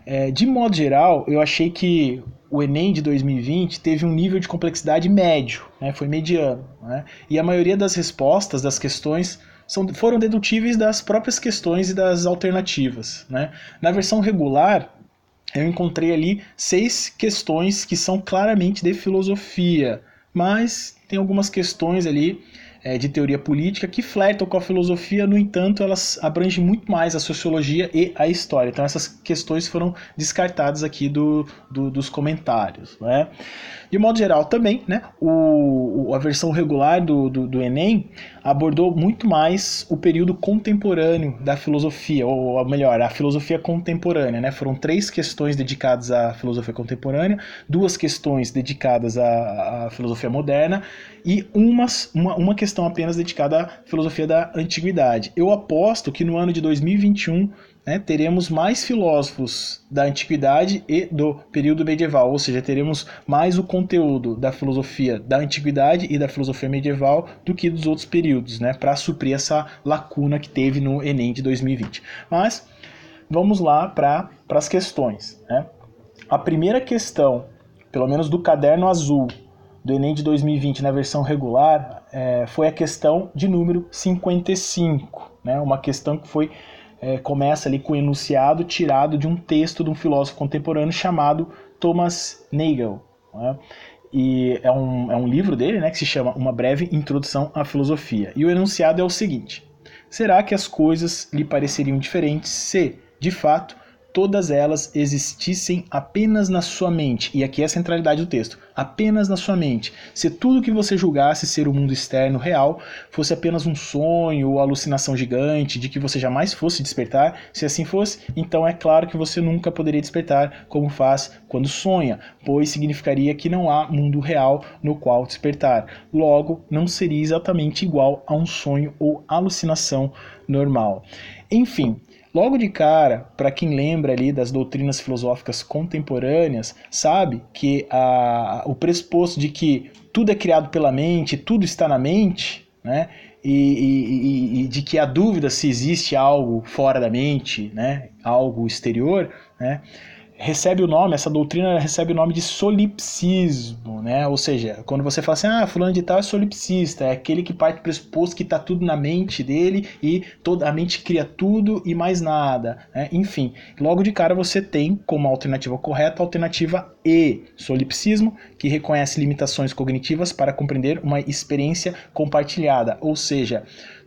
É, de modo geral, eu achei que o Enem de 2020 teve um nível de complexidade médio, né? Foi mediano, né? E a maioria das respostas das questões são, foram dedutíveis das próprias questões e das alternativas, né? Na versão regular, eu encontrei ali seis questões que são claramente de filosofia, mas tem algumas questões ali é, de teoria política que flertam com a filosofia, no entanto, elas abrangem muito mais a sociologia e a história. Então, essas questões foram descartadas aqui do, do dos comentários. Né? De modo geral, também, né, o, a versão regular do, do, do, Enem abordou muito mais o período contemporâneo da filosofia, ou melhor, a filosofia contemporânea. Né? Foram três questões dedicadas à filosofia contemporânea, duas questões dedicadas à, à filosofia moderna e umas, uma, uma questão apenas dedicada à filosofia da antiguidade. Eu aposto que no ano de 2021 né, teremos mais filósofos da antiguidade e do período medieval, ou seja, teremos mais o conteúdo da filosofia da antiguidade e da filosofia medieval do que dos outros períodos, né, para suprir essa lacuna que teve no Enem de 2020. Mas vamos lá para as questões. Né? A primeira questão, pelo menos do caderno azul do Enem de 2020 na versão regular, é, foi a questão de número 55, né, uma questão que foi é, começa ali com o enunciado tirado de um texto de um filósofo contemporâneo chamado Thomas Nagel. Né? E é um, é um livro dele né, que se chama Uma Breve Introdução à Filosofia. E o enunciado é o seguinte: Será que as coisas lhe pareceriam diferentes se, de fato, todas elas existissem apenas na sua mente, e aqui é a centralidade do texto, apenas na sua mente. Se tudo que você julgasse ser o mundo externo real fosse apenas um sonho ou alucinação gigante de que você jamais fosse despertar, se assim fosse, então é claro que você nunca poderia despertar como faz quando sonha, pois significaria que não há mundo real no qual despertar. Logo, não seria exatamente igual a um sonho ou alucinação normal. Enfim, Logo de cara, para quem lembra ali das doutrinas filosóficas contemporâneas, sabe que a, o pressuposto de que tudo é criado pela mente, tudo está na mente, né? E, e, e, de que a dúvida se existe algo fora da mente, né? algo exterior, né? Recebe o nome, essa doutrina recebe o nome de solipsismo, né? Ou seja, quando você fala assim, ah, fulano de tal é solipsista, é aquele que parte do pressuposto que está tudo na mente dele e toda a mente cria tudo e mais nada, né? Enfim, logo de cara você tem como alternativa correta a alternativa E, solipsismo, que reconhece limitações cognitivas para compreender uma experiência compartilhada, ou seja,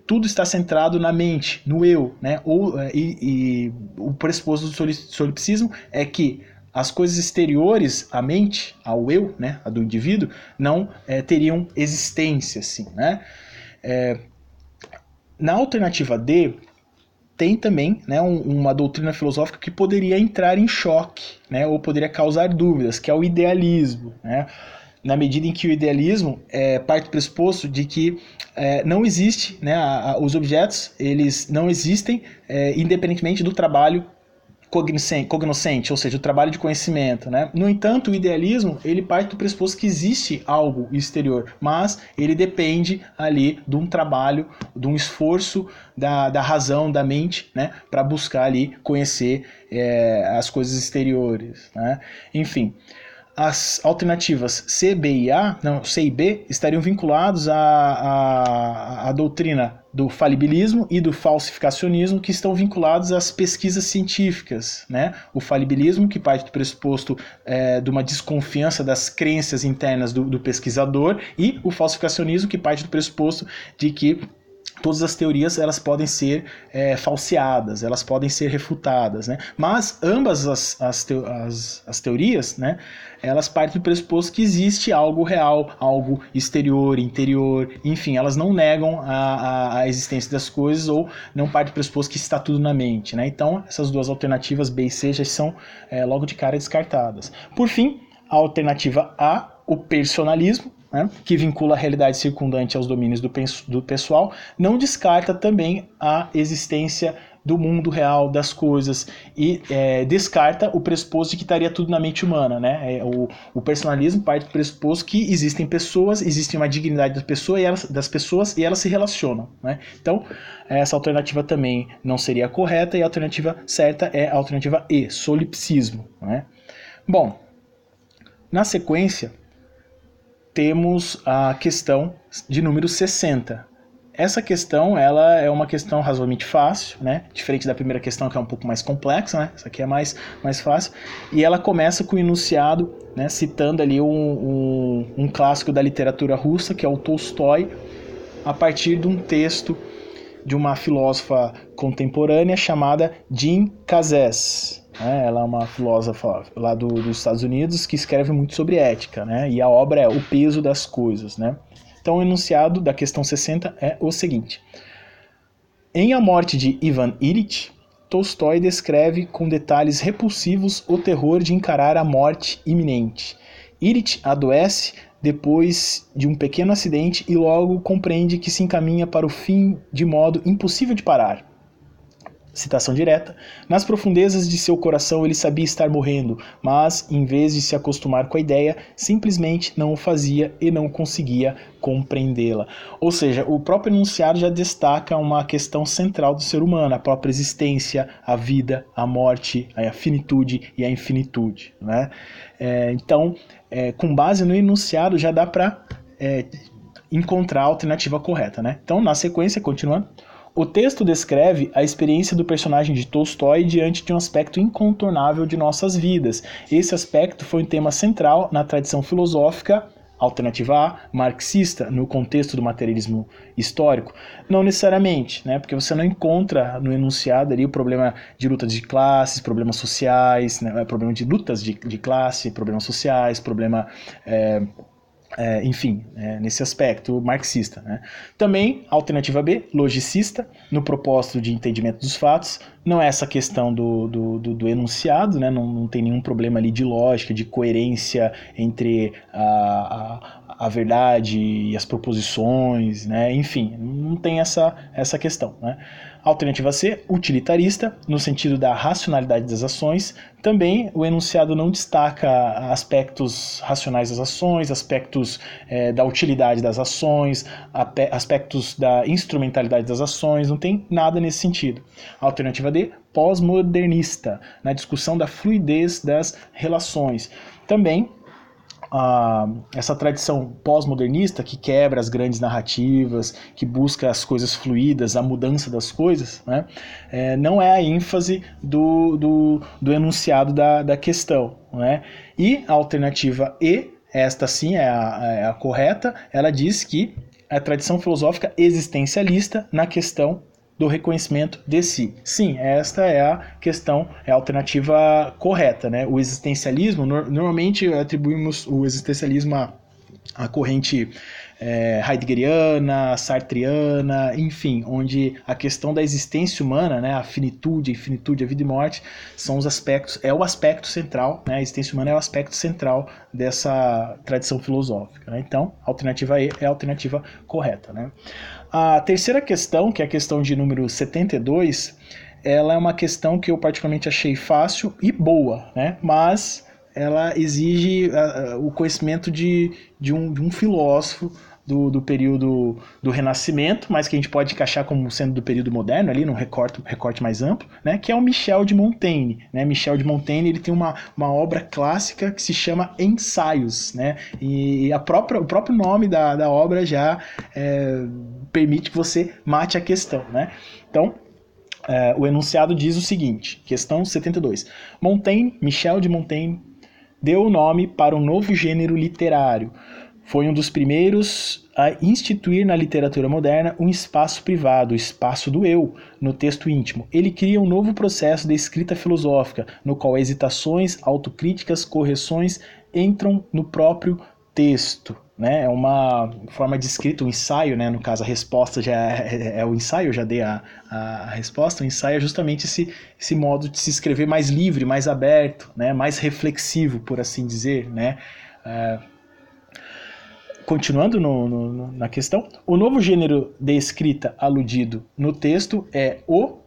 tudo está centrado na mente, no eu, né? Ou, é, e, e o pressuposto do solipsismo é que as coisas exteriores à mente, ao eu, né, a do indivíduo, não é, teriam existência, assim, né? É, na alternativa D, tem também né, um, uma doutrina filosófica que poderia entrar em choque, né, ou poderia causar dúvidas, que é o idealismo. Né? Na medida em que o idealismo é parte do pressuposto de que é, não existe, né, a, a, os objetos eles não existem é, independentemente do trabalho cognoscente, ou seja, o trabalho de conhecimento. Né? No entanto, o idealismo ele parte do pressuposto que existe algo exterior, mas ele depende ali de um trabalho, de um esforço da, da razão, da mente, né, para buscar ali conhecer é, as coisas exteriores. Né? Enfim. As alternativas C, B e A, não, C e B, estariam vinculados à, à, à, doutrina do falibilismo e do falsificacionismo, que estão vinculados às pesquisas científicas. Né? O falibilismo, que parte do pressuposto é, de uma desconfiança das crenças internas do, do pesquisador, e o falsificacionismo, que parte do pressuposto de que todas as teorias elas podem ser é, falseadas, elas podem ser refutadas, né? Mas ambas as, as, as, as teorias, né, elas partem do pressuposto que existe algo real, algo exterior, interior, enfim, elas não negam a, a, a existência das coisas ou não partem do pressuposto que está tudo na mente, né? Então, essas duas alternativas B e C já são é, logo de cara descartadas. Por fim, a alternativa A, o personalismo, né, que vincula a realidade circundante aos domínios do, do pessoal, não descarta também a existência do mundo real, das coisas, e é, descarta o pressuposto de que estaria tudo na mente humana. Né? É, o, o, personalismo parte do pressuposto que existem pessoas, existe uma dignidade das pessoas e elas, das pessoas, e elas se relacionam. Né? Então, essa alternativa também não seria correta, e a alternativa certa é a alternativa E, solipsismo. Né? Bom, na sequência, temos a questão de número 60. Essa questão, ela é uma questão razoavelmente fácil, né? Diferente da primeira questão, que é um pouco mais complexa, né? Essa aqui é mais, mais fácil. E ela começa com o enunciado, né? Citando ali um, um, um clássico da literatura russa, que é o Tolstói, a partir de um texto de uma filósofa contemporânea chamada Jean Cazès. Né? Ela é uma filósofa lá do, dos Estados Unidos que escreve muito sobre ética, né? e a obra é O Peso das Coisas. Né? Então, o enunciado da questão 60 é o seguinte: Em A Morte de Ivan Illich, Tolstói descreve com detalhes repulsivos o terror de encarar a morte iminente. Illich adoece depois de um pequeno acidente e logo compreende que se encaminha para o fim de modo impossível de parar citação direta, nas profundezas de seu coração ele sabia estar morrendo, mas, em vez de se acostumar com a ideia, simplesmente não o fazia e não conseguia compreendê-la. Ou seja, o próprio enunciado já destaca uma questão central do ser humano, a própria existência, a vida, a morte, a finitude e a infinitude. Né? É, então, é, com base no enunciado, já dá para é, encontrar a alternativa correta. Né? Então, na sequência, continuando. O texto descreve a experiência do personagem de Tolstói diante de um aspecto incontornável de nossas vidas. Esse aspecto foi um tema central na tradição filosófica alternativa A, marxista, no contexto do materialismo histórico? Não necessariamente, né? porque você não encontra no enunciado ali o problema de lutas de classes, problemas sociais, né? problema de lutas de, de classe, problemas sociais, problema. É, é, enfim, é, nesse aspecto marxista. Né? Também, alternativa B, logicista, no propósito de entendimento dos fatos, não é essa questão do, do, do, do enunciado, né? não, não tem nenhum problema ali de lógica, de coerência entre a, a, a verdade e as proposições, né? enfim, não tem essa, essa questão. Né? Alternativa C, utilitarista, no sentido da racionalidade das ações. Também o enunciado não destaca aspectos racionais das ações, aspectos é, da utilidade das ações, aspectos da instrumentalidade das ações, não tem nada nesse sentido. Alternativa D, pós-modernista, na discussão da fluidez das relações. Também essa tradição pós-modernista que quebra as grandes narrativas, que busca as coisas fluídas, a mudança das coisas, né, é, não é a ênfase do, do, do enunciado da, da questão. Né? E a alternativa E, esta sim é a, é a correta, ela diz que a tradição filosófica existencialista na questão do reconhecimento de si. Sim, esta é a questão, é a alternativa correta. Né? O existencialismo, no, normalmente atribuímos o existencialismo à, à corrente é, heideggeriana, sartriana, enfim, onde a questão da existência humana, né, a finitude, a infinitude, a vida e morte, são os aspectos, é o aspecto central, né, a existência humana é o aspecto central dessa tradição filosófica. Né? Então, a alternativa E é a alternativa correta. Né? A terceira questão, que é a questão de número 72, ela é uma questão que eu particularmente achei fácil e boa, né? mas ela exige uh, o conhecimento de, de, um, de um filósofo do, do período do Renascimento, mas que a gente pode encaixar como sendo do período moderno ali, num recorte, recorte mais amplo, né, que é o Michel de Montaigne. Né? Michel de Montaigne ele tem uma, uma obra clássica que se chama Ensaios, né? e a própria, o próprio nome da, da obra já é, permite que você mate a questão. Né? Então, é, o enunciado diz o seguinte, questão 72. Montaigne, Michel de Montaigne, deu o nome para um novo gênero literário, foi um dos primeiros a instituir na literatura moderna um espaço privado, o espaço do eu, no texto íntimo. Ele cria um novo processo de escrita filosófica, no qual hesitações, autocríticas, correções entram no próprio texto. Né? É uma forma de escrita, um ensaio, né? no caso a resposta já é, é, é o ensaio, eu já dei a, a, a, resposta. O ensaio é justamente esse, esse modo de se escrever mais livre, mais aberto, né? mais reflexivo, por assim dizer. Né? É, continuando no, no, na questão, o novo gênero de escrita aludido no texto é o,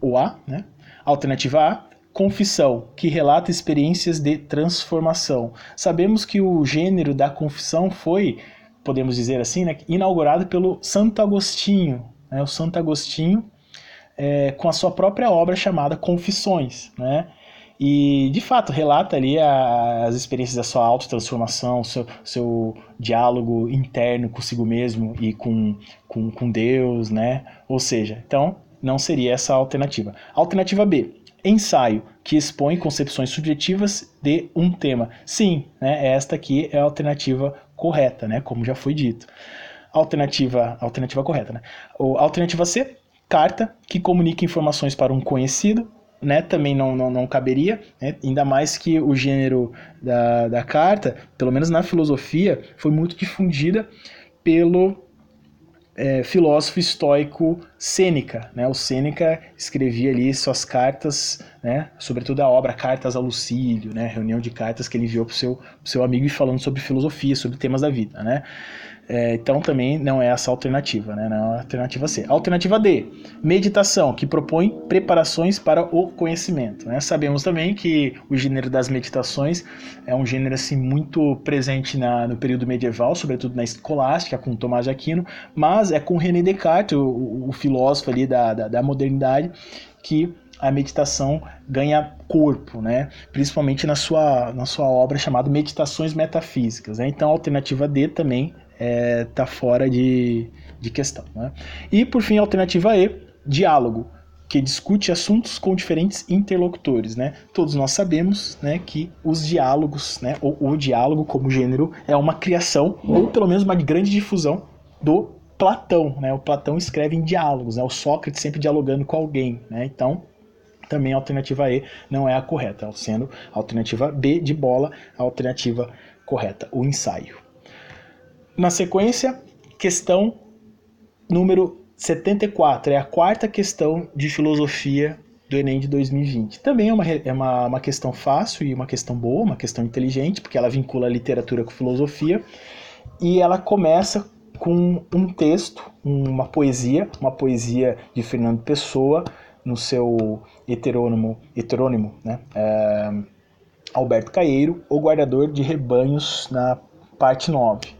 o A, né? Alternativa A, confissão, que relata experiências de transformação. Sabemos que o gênero da confissão foi, podemos dizer assim, né, inaugurado pelo Santo Agostinho, né? o Santo Agostinho, é, com a sua própria obra chamada Confissões, né? E, de fato, relata ali a, as experiências da sua autotransformação, seu, seu diálogo interno consigo mesmo e com, com, com Deus, né? Ou seja, então, não seria essa a alternativa. Alternativa B, ensaio, que expõe concepções subjetivas de um tema. Sim, né, esta aqui é a alternativa correta, né, como já foi dito. Alternativa, alternativa correta, né? Ou alternativa C, carta, que comunica informações para um conhecido, né, também não, não, não caberia, né, ainda mais que o gênero da, da carta, pelo menos na filosofia, foi muito difundida pelo é, filósofo estoico Sêneca. Né? O Sêneca escrevia ali suas cartas, né? sobretudo a obra Cartas a Lucílio, né? reunião de cartas que ele enviou para o seu, seu amigo e falando sobre filosofia, sobre temas da vida. Né? É, então também não é essa a alternativa, né? não é a alternativa C. Alternativa D, meditação, que propõe preparações para o conhecimento. Né? Sabemos também que o gênero das meditações é um gênero assim, muito presente na, no período medieval, sobretudo na escolástica, com Tomás de Aquino, mas é com René Descartes, o, o filósofo ali da, da, da modernidade, que a meditação ganha corpo, né? principalmente na sua, na sua obra chamada Meditações Metafísicas. Né? Então, a alternativa D também é, tá fora de, de questão. Né? E, por fim, a alternativa E, diálogo, que discute assuntos com diferentes interlocutores. Né? Todos nós sabemos né, que os diálogos, né, ou o diálogo como gênero, é uma criação, ou pelo menos uma grande difusão, do Platão. Né? O Platão escreve em diálogos, né? o Sócrates sempre dialogando com alguém. Né? Então, também a alternativa E não é a correta, sendo a alternativa B de bola a alternativa correta, o ensaio. Na sequência, questão número 74, é a quarta questão de filosofia do Enem de 2020. Também é uma, é uma, uma questão fácil e uma questão boa, uma questão inteligente, porque ela vincula a literatura com filosofia, e ela começa com um texto, uma poesia, uma poesia de Fernando Pessoa, no seu heterônimo, heterônimo né? É, Alberto Caeiro, o guardador de rebanhos na parte 9.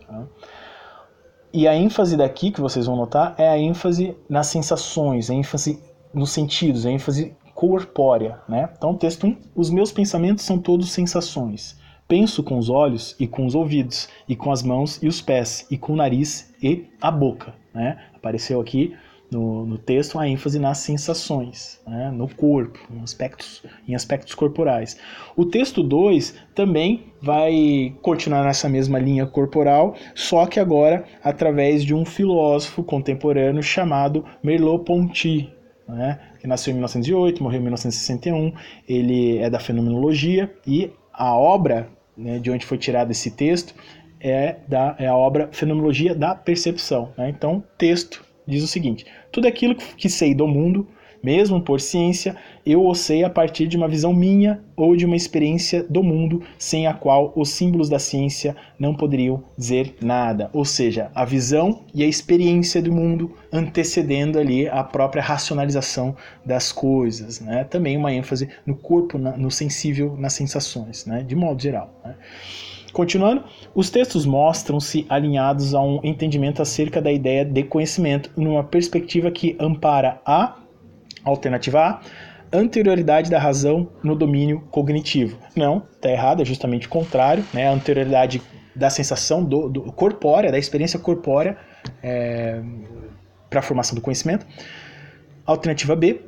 E a ênfase daqui, que vocês vão notar, é a ênfase nas sensações, a ênfase nos sentidos, a ênfase corpórea. Né? Então, texto 1, os meus pensamentos são todos sensações. Penso com os olhos e com os ouvidos, e com as mãos e os pés, e com o nariz e a boca. Né? Apareceu aqui no, no texto a ênfase nas sensações, né, no corpo, em aspectos, em aspectos corporais. O texto 2 também vai continuar nessa mesma linha corporal, só que agora através de um filósofo contemporâneo chamado Merleau-Ponty, né, que nasceu em 1908, morreu em 1961. Ele é da fenomenologia e a obra né, de onde foi tirado esse texto é, da, é a obra Fenomenologia da Percepção. Né? Então, texto diz o seguinte: tudo aquilo que sei do mundo, mesmo por ciência, eu o sei a partir de uma visão minha ou de uma experiência do mundo sem a qual os símbolos da ciência não poderiam dizer nada. Ou seja, a visão e a experiência do mundo antecedendo ali a própria racionalização das coisas. Né? Também uma ênfase no corpo, no sensível, nas sensações, né? de modo geral. Né? Continuando, os textos mostram-se alinhados a um entendimento acerca da ideia de conhecimento numa perspectiva que ampara a alternativa A, anterioridade da razão no domínio cognitivo. Não, está errado, é justamente o contrário, né? A anterioridade da sensação do, do corpórea, da experiência corpórea é, para a formação do conhecimento. Alternativa B,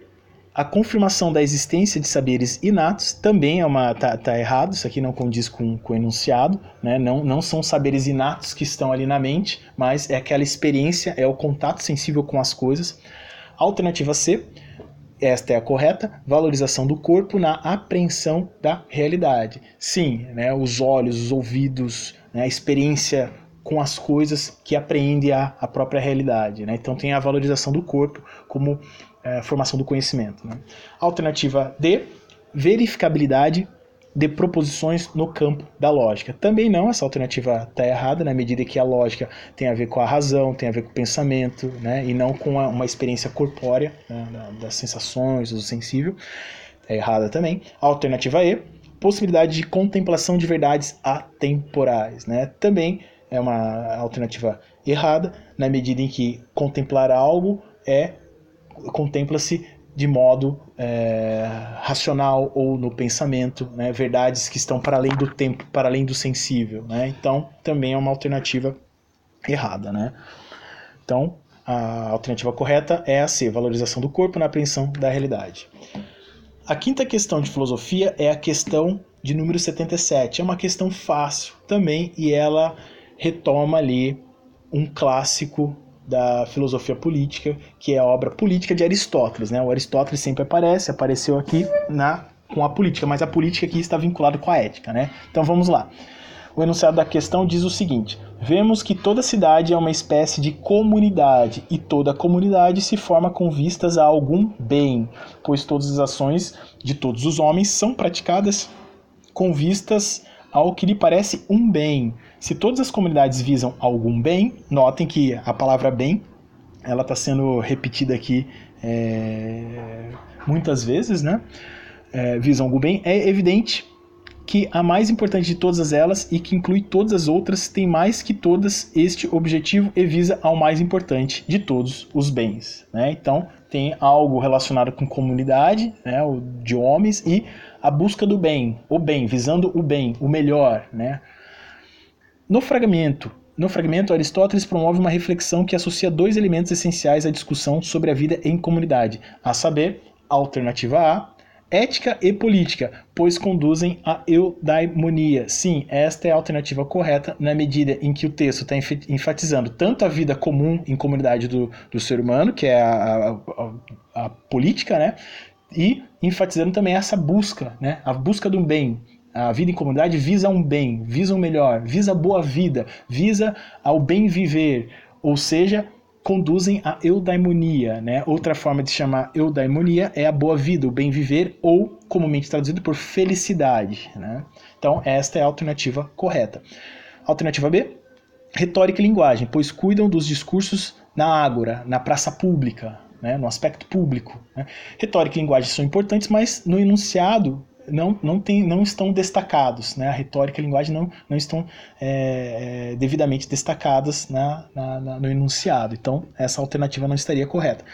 a confirmação da existência de saberes inatos também é uma tá, tá errado, isso aqui não condiz com, com o enunciado, né? não, não são saberes inatos que estão ali na mente, mas é aquela experiência, é o contato sensível com as coisas. Alternativa C, esta é a correta, valorização do corpo na apreensão da realidade. Sim, né, os olhos, os ouvidos, né, a experiência com as coisas que apreende a, a própria realidade. Né? Então tem a valorização do corpo como é, formação do conhecimento. Né? Alternativa D, verificabilidade de proposições no campo da lógica. Também não, essa alternativa está errada, na medida que a lógica tem a ver com a razão, tem a ver com o pensamento, né, e não com uma experiência corpórea né, das sensações, do sensível. É errada também. Alternativa E, possibilidade de contemplação de verdades atemporais. Né? Também é uma alternativa errada, na medida em que contemplar algo é contempla-se de modo é, racional ou no pensamento, né? verdades que estão para além do tempo, para além do sensível. Né? Então, também é uma alternativa errada. Né? Então, a alternativa correta é a C, valorização do corpo na apreensão da realidade. A quinta questão de filosofia é a questão de número 77. É uma questão fácil também e ela retoma ali um clássico da filosofia política, que é a obra Política de Aristóteles. Né? O Aristóteles sempre aparece, apareceu aqui na com a política, mas a política aqui está vinculada com a ética. Né? Então vamos lá. O enunciado da questão diz o seguinte: Vemos que toda cidade é uma espécie de comunidade e toda comunidade se forma com vistas a algum bem, pois todas as ações de todos os homens são praticadas com vistas ao que lhe parece um bem. Se todas as comunidades visam algum bem, notem que a palavra bem ela está sendo repetida aqui é, muitas vezes, né? É, visam algum bem, é evidente que a mais importante de todas elas e que inclui todas as outras tem mais que todas este objetivo e visa ao mais importante de todos os bens. Né? Então tem algo relacionado com comunidade, né, de homens e a busca do bem, o bem, visando o bem, o melhor, né? No fragmento, no fragmento, Aristóteles promove uma reflexão que associa dois elementos essenciais à discussão sobre a vida em comunidade, a saber, alternativa A, ética e política, pois conduzem à eudaimonia. Sim, esta é a alternativa correta na medida em que o texto está enfatizando tanto a vida comum em comunidade do, do ser humano, que é a, a, a política, né? e enfatizando também essa busca, né? a busca do bem. A vida em comunidade visa um bem, visa um melhor, visa boa vida, visa ao bem viver, ou seja, conduzem à eudaimonia. Né? Outra forma de chamar eudaimonia é a boa vida, o bem viver, ou comumente traduzido por felicidade. Né? Então, esta é a alternativa correta. Alternativa B, retórica e linguagem, pois cuidam dos discursos na ágora, na praça pública, né, no aspecto público. Né. Retórica e linguagem são importantes, mas no enunciado não, não, tem, não estão destacados. Né, a retórica e a linguagem não, não estão é, é, devidamente destacadas na, na, na, no enunciado. Então, essa alternativa não estaria correta.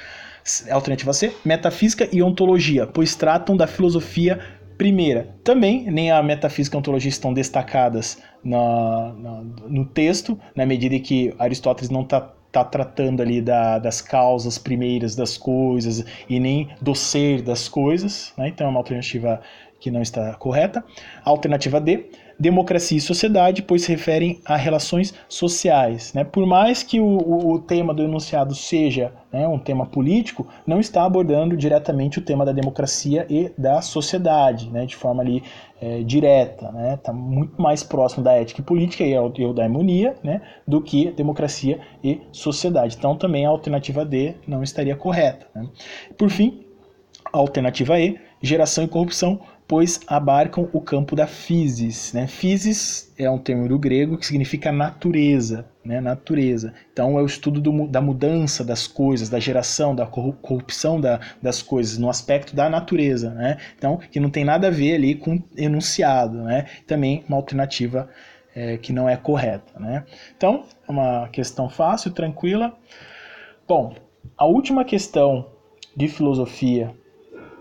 Alternativa C, metafísica e ontologia, pois tratam da filosofia primeira. Também nem a metafísica e a ontologia estão destacadas na, na, no texto, na medida que Aristóteles não está está tratando ali da, das causas primeiras das coisas e nem do ser das coisas, né? então é uma alternativa que não está correta. Alternativa D, democracia e sociedade, pois se referem a relações sociais. Né? Por mais que o, o, tema do enunciado seja né, um tema político, não está abordando diretamente o tema da democracia e da sociedade, né, de forma ali é, direta. Está né? Tá muito mais próximo da ética e política e da harmonia né, do que democracia e sociedade. Então também a alternativa D não estaria correta. Né? Por fim, a alternativa E, geração e corrupção, pois abarcam o campo da physis. Né? Physis é um termo do grego que significa natureza, né? natureza. Então é o estudo do, da mudança das coisas, da geração, da corrupção da, das coisas no aspecto da natureza. Né? Então, que não tem nada a ver ali com enunciado. Né? Também uma alternativa é, que não é correta. Né? Então, é uma questão fácil, tranquila. Bom, a última questão de filosofia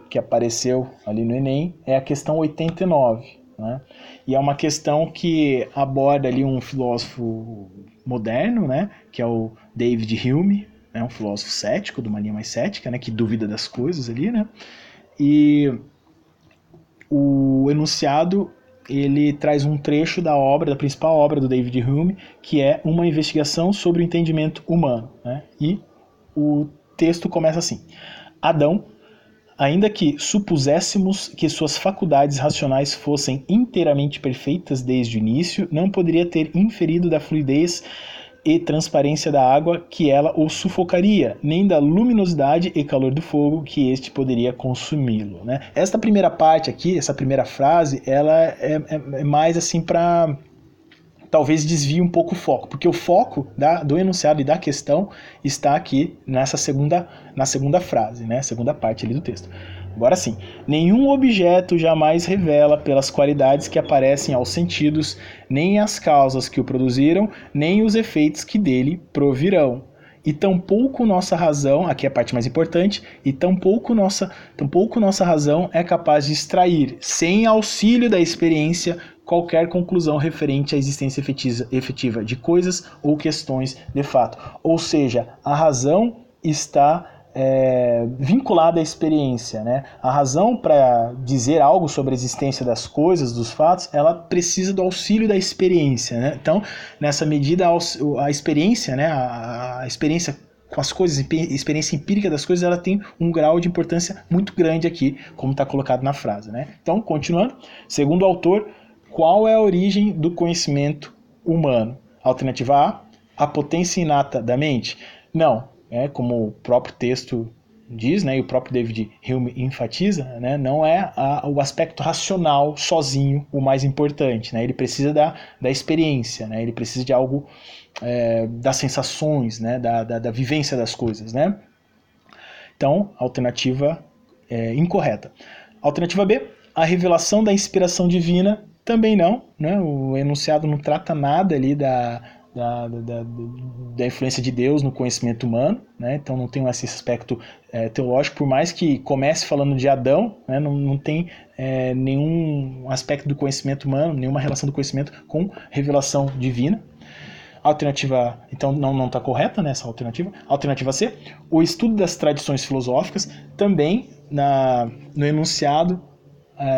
que apareceu ali no Enem é a questão 89. Né? E é uma questão que aborda ali um filósofo moderno, né? que é o David Hume, né? um filósofo cético, de uma linha mais cética, né? que duvida das coisas ali. Né? E o enunciado ele traz um trecho da obra, da principal obra do David Hume, que é uma investigação sobre o entendimento humano. Né? E o texto começa assim: Adão, ainda que supuséssemos que suas faculdades racionais fossem inteiramente perfeitas desde o início, não poderia ter inferido da fluidez e transparência da água que ela o sufocaria, nem da luminosidade e calor do fogo que este poderia consumi-lo. Né? Esta primeira parte aqui, essa primeira frase, ela é, é, é mais assim para talvez desvie um pouco o foco, porque o foco da, do enunciado e da questão está aqui nessa segunda, na segunda frase, né? segunda parte ali do texto. Agora sim, nenhum objeto jamais revela pelas qualidades que aparecem aos sentidos, nem as causas que o produziram, nem os efeitos que dele provirão. E tampouco nossa razão, aqui é a parte mais importante, e tampouco nossa, tampouco nossa razão é capaz de extrair, sem auxílio da experiência, qualquer conclusão referente à existência efetiva de coisas ou questões de fato. Ou seja, a razão está é, vinculada à experiência. Né? A razão para dizer algo sobre a existência das coisas, dos fatos, ela precisa do auxílio da experiência. Né? Então, nessa medida, a, experiência, né? a, experiência com as coisas, experiência empírica das coisas, ela tem um grau de importância muito grande aqui, como está colocado na frase. Né? Então, continuando, segundo o autor, qual é a origem do conhecimento humano? Alternativa A, a potência inata da mente? Não, é como o próprio texto diz, né, e o próprio David Hume enfatiza, né, não é a, o aspecto racional sozinho o mais importante, né, ele precisa da, da experiência, né, ele precisa de algo é, das sensações, né, da, da, da, vivência das coisas, né. Então, alternativa é, incorreta. Alternativa B, a revelação da inspiração divina também não, né? O enunciado não trata nada ali da, da, da, da, influência de Deus no conhecimento humano, né? então não tem esse aspecto é, teológico, por mais que comece falando de Adão, né? não, não tem é, nenhum aspecto do conhecimento humano, nenhuma relação do conhecimento com revelação divina. Alternativa, então não está correta né, alternativa. Alternativa C, o estudo das tradições filosóficas, também na, no enunciado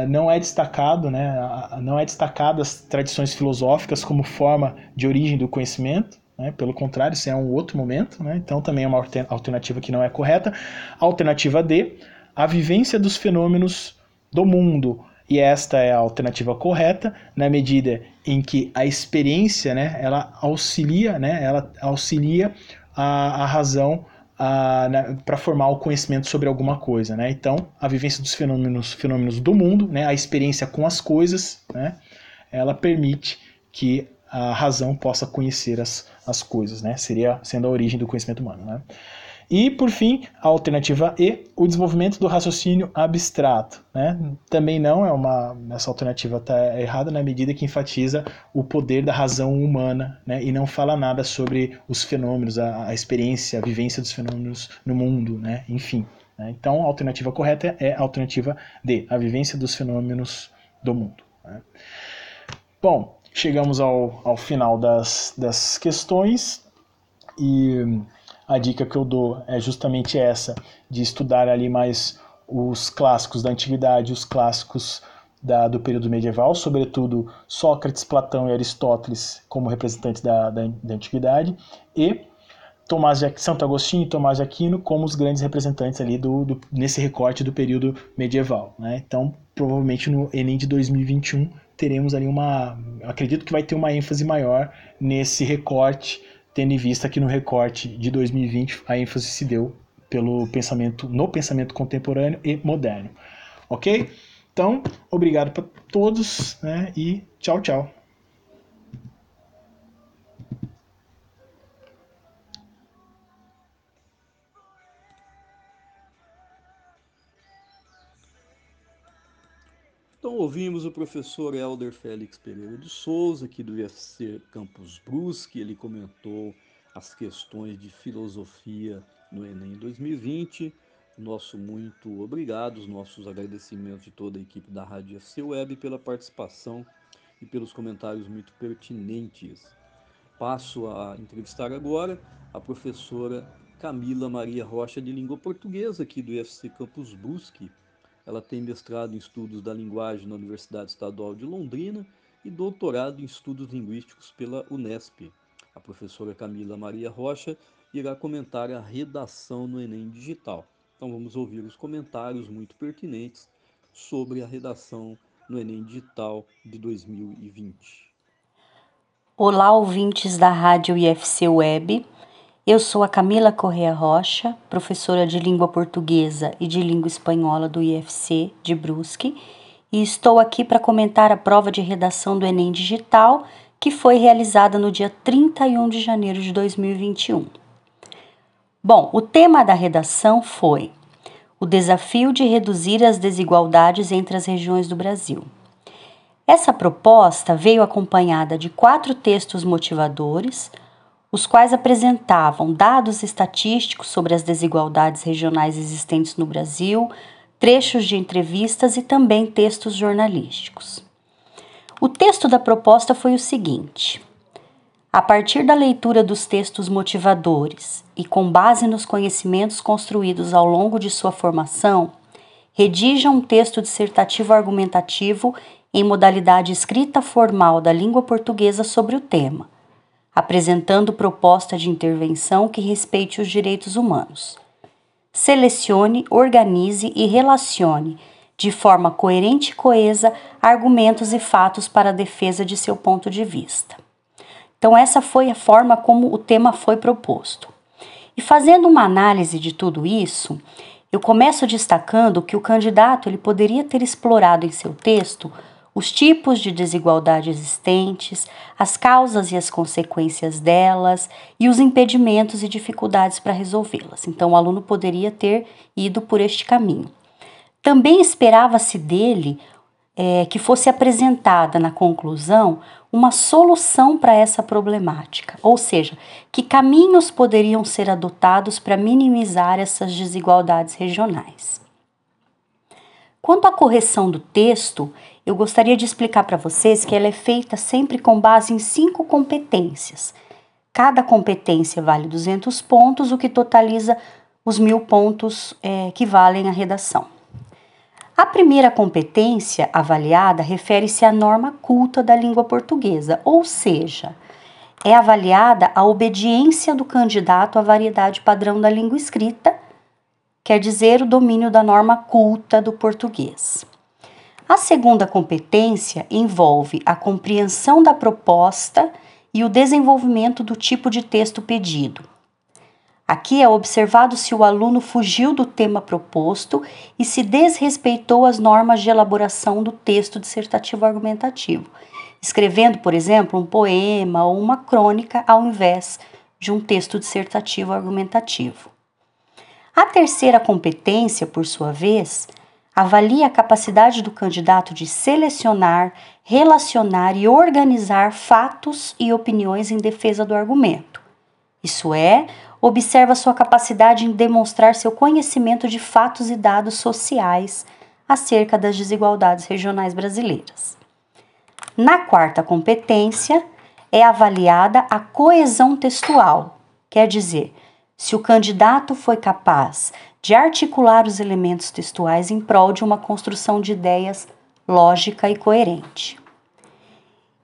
não é destacado, né, não é destacado as tradições filosóficas como forma de origem do conhecimento, né, pelo contrário, isso é um outro momento, né, então também é uma alternativa que não é correta. Alternativa D, a vivência dos fenômenos do mundo, e esta é a alternativa correta na medida em que a experiência, né, ela auxilia, né, ela auxilia a, a razão para formar o conhecimento sobre alguma coisa, né? Então, a vivência dos fenômenos, fenômenos do mundo, né? A experiência com as coisas, né? Ela permite que a razão possa conhecer as, as coisas, né? Seria sendo a origem do conhecimento humano, né? E, por fim, a alternativa E, o desenvolvimento do raciocínio abstrato. Né? Também não é uma. Essa alternativa está errada na medida que enfatiza o poder da razão humana né? e não fala nada sobre os fenômenos, a, a experiência, a vivência dos fenômenos no mundo, né? enfim. Né? Então, a alternativa correta é a alternativa D, a vivência dos fenômenos do mundo. Né? Bom, chegamos ao, ao final das, das questões e a dica que eu dou é justamente essa, de estudar ali mais os clássicos da antiguidade, os clássicos da, do período medieval, sobretudo Sócrates, Platão e Aristóteles como representantes da, da, da antiguidade, e Tomás de, Santo Agostinho e Tomás de Aquino como os grandes representantes ali do, do nesse recorte do período medieval. Né? Então, provavelmente no Enem de 2021 teremos ali uma, acredito que vai ter uma ênfase maior nesse recorte tendo em vista que no recorte de 2020 a ênfase se deu pelo pensamento no pensamento contemporâneo e moderno. Ok? Então, obrigado para todos né, e tchau, tchau. Ouvimos o professor Helder Félix Pereira de Souza, aqui do IFC Campus Brusque, ele comentou as questões de filosofia no Enem 2020. Nosso muito obrigado, os nossos agradecimentos de toda a equipe da Rádio FC Web pela participação e pelos comentários muito pertinentes. Passo a entrevistar agora a professora Camila Maria Rocha de Língua Portuguesa, aqui do IFC Campus Brusque. Ela tem mestrado em Estudos da Linguagem na Universidade Estadual de Londrina e doutorado em Estudos Linguísticos pela Unesp. A professora Camila Maria Rocha irá comentar a redação no Enem Digital. Então vamos ouvir os comentários muito pertinentes sobre a redação no Enem Digital de 2020. Olá, ouvintes da Rádio IFC Web. Eu sou a Camila Correa Rocha, professora de língua portuguesa e de língua espanhola do IFC de Brusque, e estou aqui para comentar a prova de redação do Enem Digital que foi realizada no dia 31 de janeiro de 2021. Bom, o tema da redação foi o desafio de reduzir as desigualdades entre as regiões do Brasil. Essa proposta veio acompanhada de quatro textos motivadores, os quais apresentavam dados estatísticos sobre as desigualdades regionais existentes no Brasil, trechos de entrevistas e também textos jornalísticos. O texto da proposta foi o seguinte: a partir da leitura dos textos motivadores e com base nos conhecimentos construídos ao longo de sua formação, redija um texto dissertativo argumentativo em modalidade escrita formal da língua portuguesa sobre o tema, apresentando proposta de intervenção que respeite os direitos humanos. Selecione, organize e relacione de forma coerente e coesa, argumentos e fatos para a defesa de seu ponto de vista. Então, essa foi a forma como o tema foi proposto. E fazendo uma análise de tudo isso, eu começo destacando que o candidato ele poderia ter explorado em seu texto os tipos de desigualdade existentes, as causas e as consequências delas e os impedimentos e dificuldades para resolvê-las. Então, o aluno poderia ter ido por este caminho. Também esperava-se dele é, que fosse apresentada na conclusão uma solução para essa problemática, ou seja, que caminhos poderiam ser adotados para minimizar essas desigualdades regionais. Quanto à correção do texto, eu gostaria de explicar para vocês que ela é feita sempre com base em cinco competências. Cada competência vale 200 pontos, o que totaliza os mil pontos é, que valem a redação. A primeira competência avaliada refere-se à norma culta da língua portuguesa, ou seja, é avaliada a obediência do candidato à variedade padrão da língua escrita, quer dizer, o domínio da norma culta do português. A segunda competência envolve a compreensão da proposta e o desenvolvimento do tipo de texto pedido. Aqui é observado se o aluno fugiu do tema proposto e se desrespeitou as normas de elaboração do texto dissertativo argumentativo, escrevendo, por exemplo, um poema ou uma crônica ao invés de um texto dissertativo argumentativo. A terceira competência, por sua vez, avalia a capacidade do candidato de selecionar, relacionar e organizar fatos e opiniões em defesa do argumento. Isso é, observa sua capacidade em demonstrar seu conhecimento de fatos e dados sociais acerca das desigualdades regionais brasileiras. Na quarta competência, é avaliada a coesão textual, quer dizer, se o candidato foi capaz de articular os elementos textuais em prol de uma construção de ideias lógica e coerente.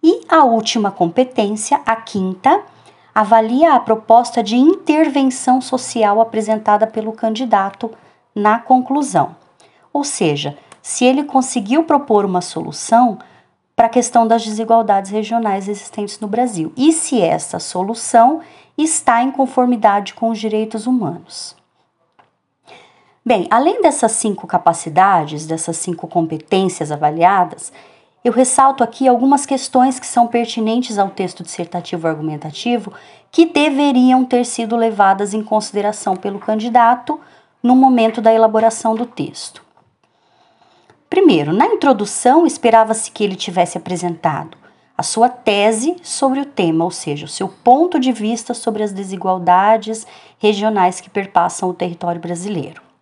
E a última competência, a quinta, avalia a proposta de intervenção social apresentada pelo candidato na conclusão. Ou seja, se ele conseguiu propor uma solução para a questão das desigualdades regionais existentes no Brasil e se essa solução está em conformidade com os direitos humanos. Bem, além dessas cinco capacidades, dessas cinco competências avaliadas, eu ressalto aqui algumas questões que são pertinentes ao texto dissertativo argumentativo que deveriam ter sido levadas em consideração pelo candidato no momento da elaboração do texto. Primeiro, na introdução, esperava-se que ele tivesse apresentado a sua tese sobre o tema, ou seja, o seu ponto de vista sobre as desigualdades regionais que perpassam o território brasileiro.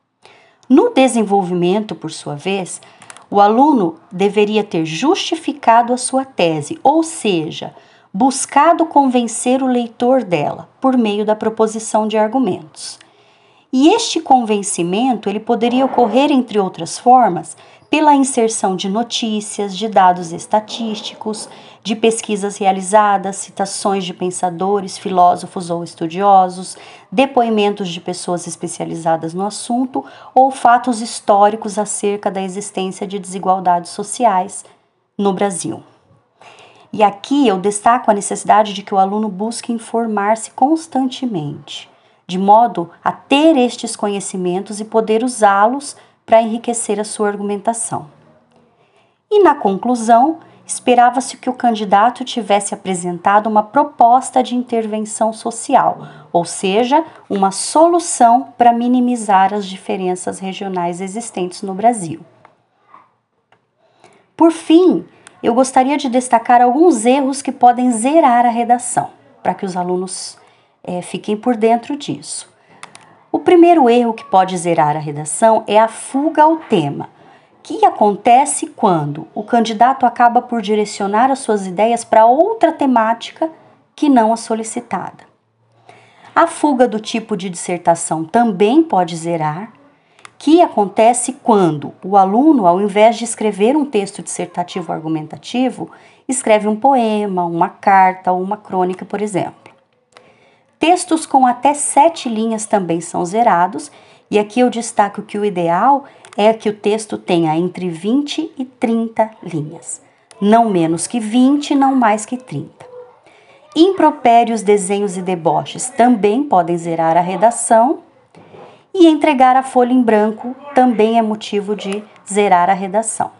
No desenvolvimento, por sua vez, o aluno deveria ter justificado a sua tese, ou seja, buscado convencer o leitor dela por meio da proposição de argumentos. E este convencimento ele poderia ocorrer, entre outras formas, pela inserção de notícias, de dados estatísticos, de pesquisas realizadas, citações de pensadores, filósofos ou estudiosos, depoimentos de pessoas especializadas no assunto ou fatos históricos acerca da existência de desigualdades sociais no Brasil. E aqui eu destaco a necessidade de que o aluno busque informar-se constantemente, de modo a ter estes conhecimentos e poder usá-los para enriquecer a sua argumentação. E na conclusão, esperava-se que o candidato tivesse apresentado uma proposta de intervenção social, ou seja, uma solução para minimizar as diferenças regionais existentes no Brasil. Por fim, eu gostaria de destacar alguns erros que podem zerar a redação, para que os alunos é, fiquem por dentro disso. O primeiro erro que pode zerar a redação é a fuga ao tema que acontece quando o candidato acaba por direcionar as suas ideias para outra temática que não a solicitada. A fuga do tipo de dissertação também pode zerar, que acontece quando o aluno, ao invés de escrever um texto dissertativo argumentativo, escreve um poema, uma carta ou uma crônica, por exemplo. Textos com até sete linhas também são zerados, e aqui eu destaco que o ideal é que o texto tenha entre 20 e 30 linhas, não menos que 20, não mais que 30. Impropérios, desenhos e deboches também podem zerar a redação, e entregar a folha em branco também é motivo de zerar a redação.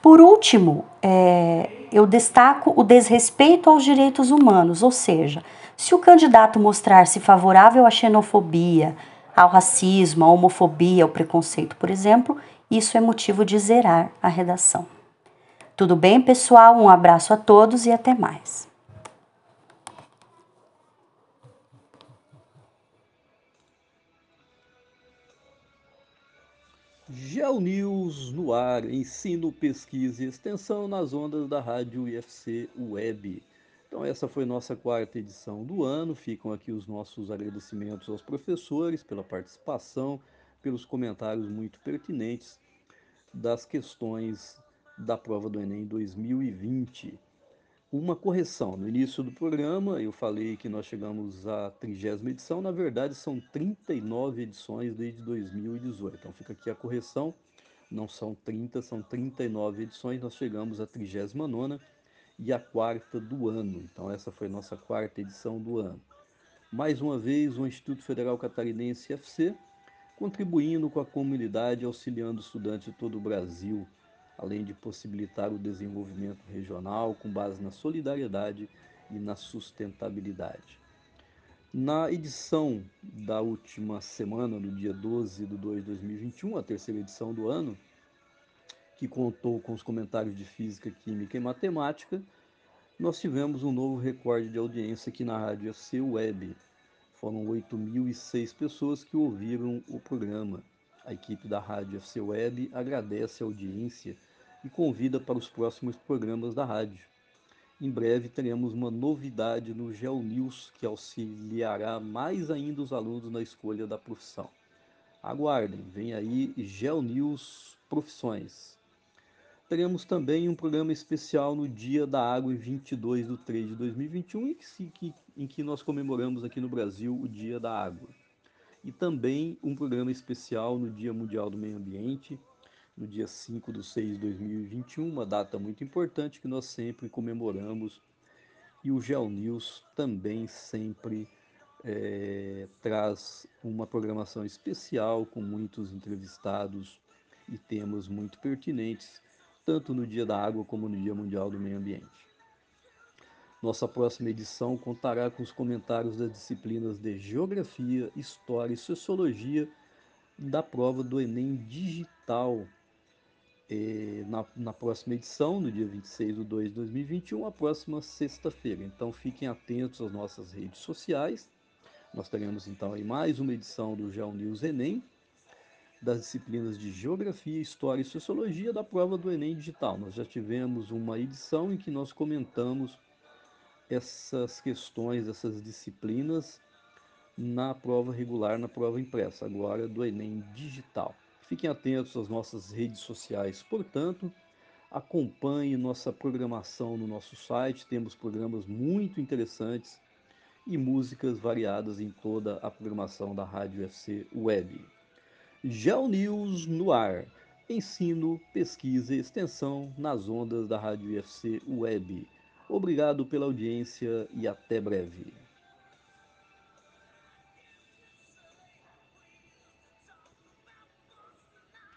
Por último, é, eu destaco o desrespeito aos direitos humanos, ou seja, se o candidato mostrar-se favorável à xenofobia, ao racismo, à homofobia, ao preconceito, por exemplo, isso é motivo de zerar a redação. Tudo bem, pessoal? Um abraço a todos e até mais. GeoNews no ar, ensino, pesquisa e extensão nas ondas da rádio IFC Web. Então, essa foi nossa quarta edição do ano. Ficam aqui os nossos agradecimentos aos professores pela participação, pelos comentários muito pertinentes das questões da prova do Enem 2020. Uma correção: no início do programa eu falei que nós chegamos à trigésima edição, na verdade são 39 edições desde 2018. Então fica aqui a correção: não são 30, são 39 edições, nós chegamos à 39 e a quarta do ano. Então, essa foi nossa quarta edição do ano. Mais uma vez, o Instituto Federal Catarinense FC contribuindo com a comunidade, auxiliando estudantes de todo o Brasil, além de possibilitar o desenvolvimento regional com base na solidariedade e na sustentabilidade. Na edição da última semana, no dia 12 de 2 de 2021, a terceira edição do ano, que contou com os comentários de física, química e matemática, nós tivemos um novo recorde de audiência aqui na Rádio FC Web. Foram 8.006 pessoas que ouviram o programa. A equipe da Rádio FC Web agradece a audiência e convida para os próximos programas da rádio. Em breve teremos uma novidade no GeoNews que auxiliará mais ainda os alunos na escolha da profissão. Aguardem, vem aí GeoNews Profissões. Teremos também um programa especial no Dia da Água, 22 de 3 de 2021, em que, em que nós comemoramos aqui no Brasil o Dia da Água. E também um programa especial no Dia Mundial do Meio Ambiente, no dia 5 de 6 de 2021, uma data muito importante que nós sempre comemoramos. E o Geo News também sempre é, traz uma programação especial com muitos entrevistados e temas muito pertinentes tanto no Dia da Água como no Dia Mundial do Meio Ambiente. Nossa próxima edição contará com os comentários das disciplinas de Geografia, História e Sociologia da prova do Enem Digital. é, na, na, próxima edição, no dia 26 de 2 de 2021, a próxima sexta-feira. Então fiquem atentos às nossas redes sociais. Nós teremos então aí mais uma edição do Geo News Enem, das disciplinas de Geografia, História e Sociologia da prova do Enem Digital. Nós já tivemos uma edição em que nós comentamos essas questões, essas disciplinas na prova regular, na prova impressa, agora do Enem Digital. Fiquem atentos às nossas redes sociais, portanto, acompanhe nossa programação no nosso site, temos programas muito interessantes e músicas variadas em toda a programação da Rádio FC Web. Geo News no ar. Ensino, pesquisa e extensão nas ondas da Rádio FC Web. Obrigado pela audiência e até breve.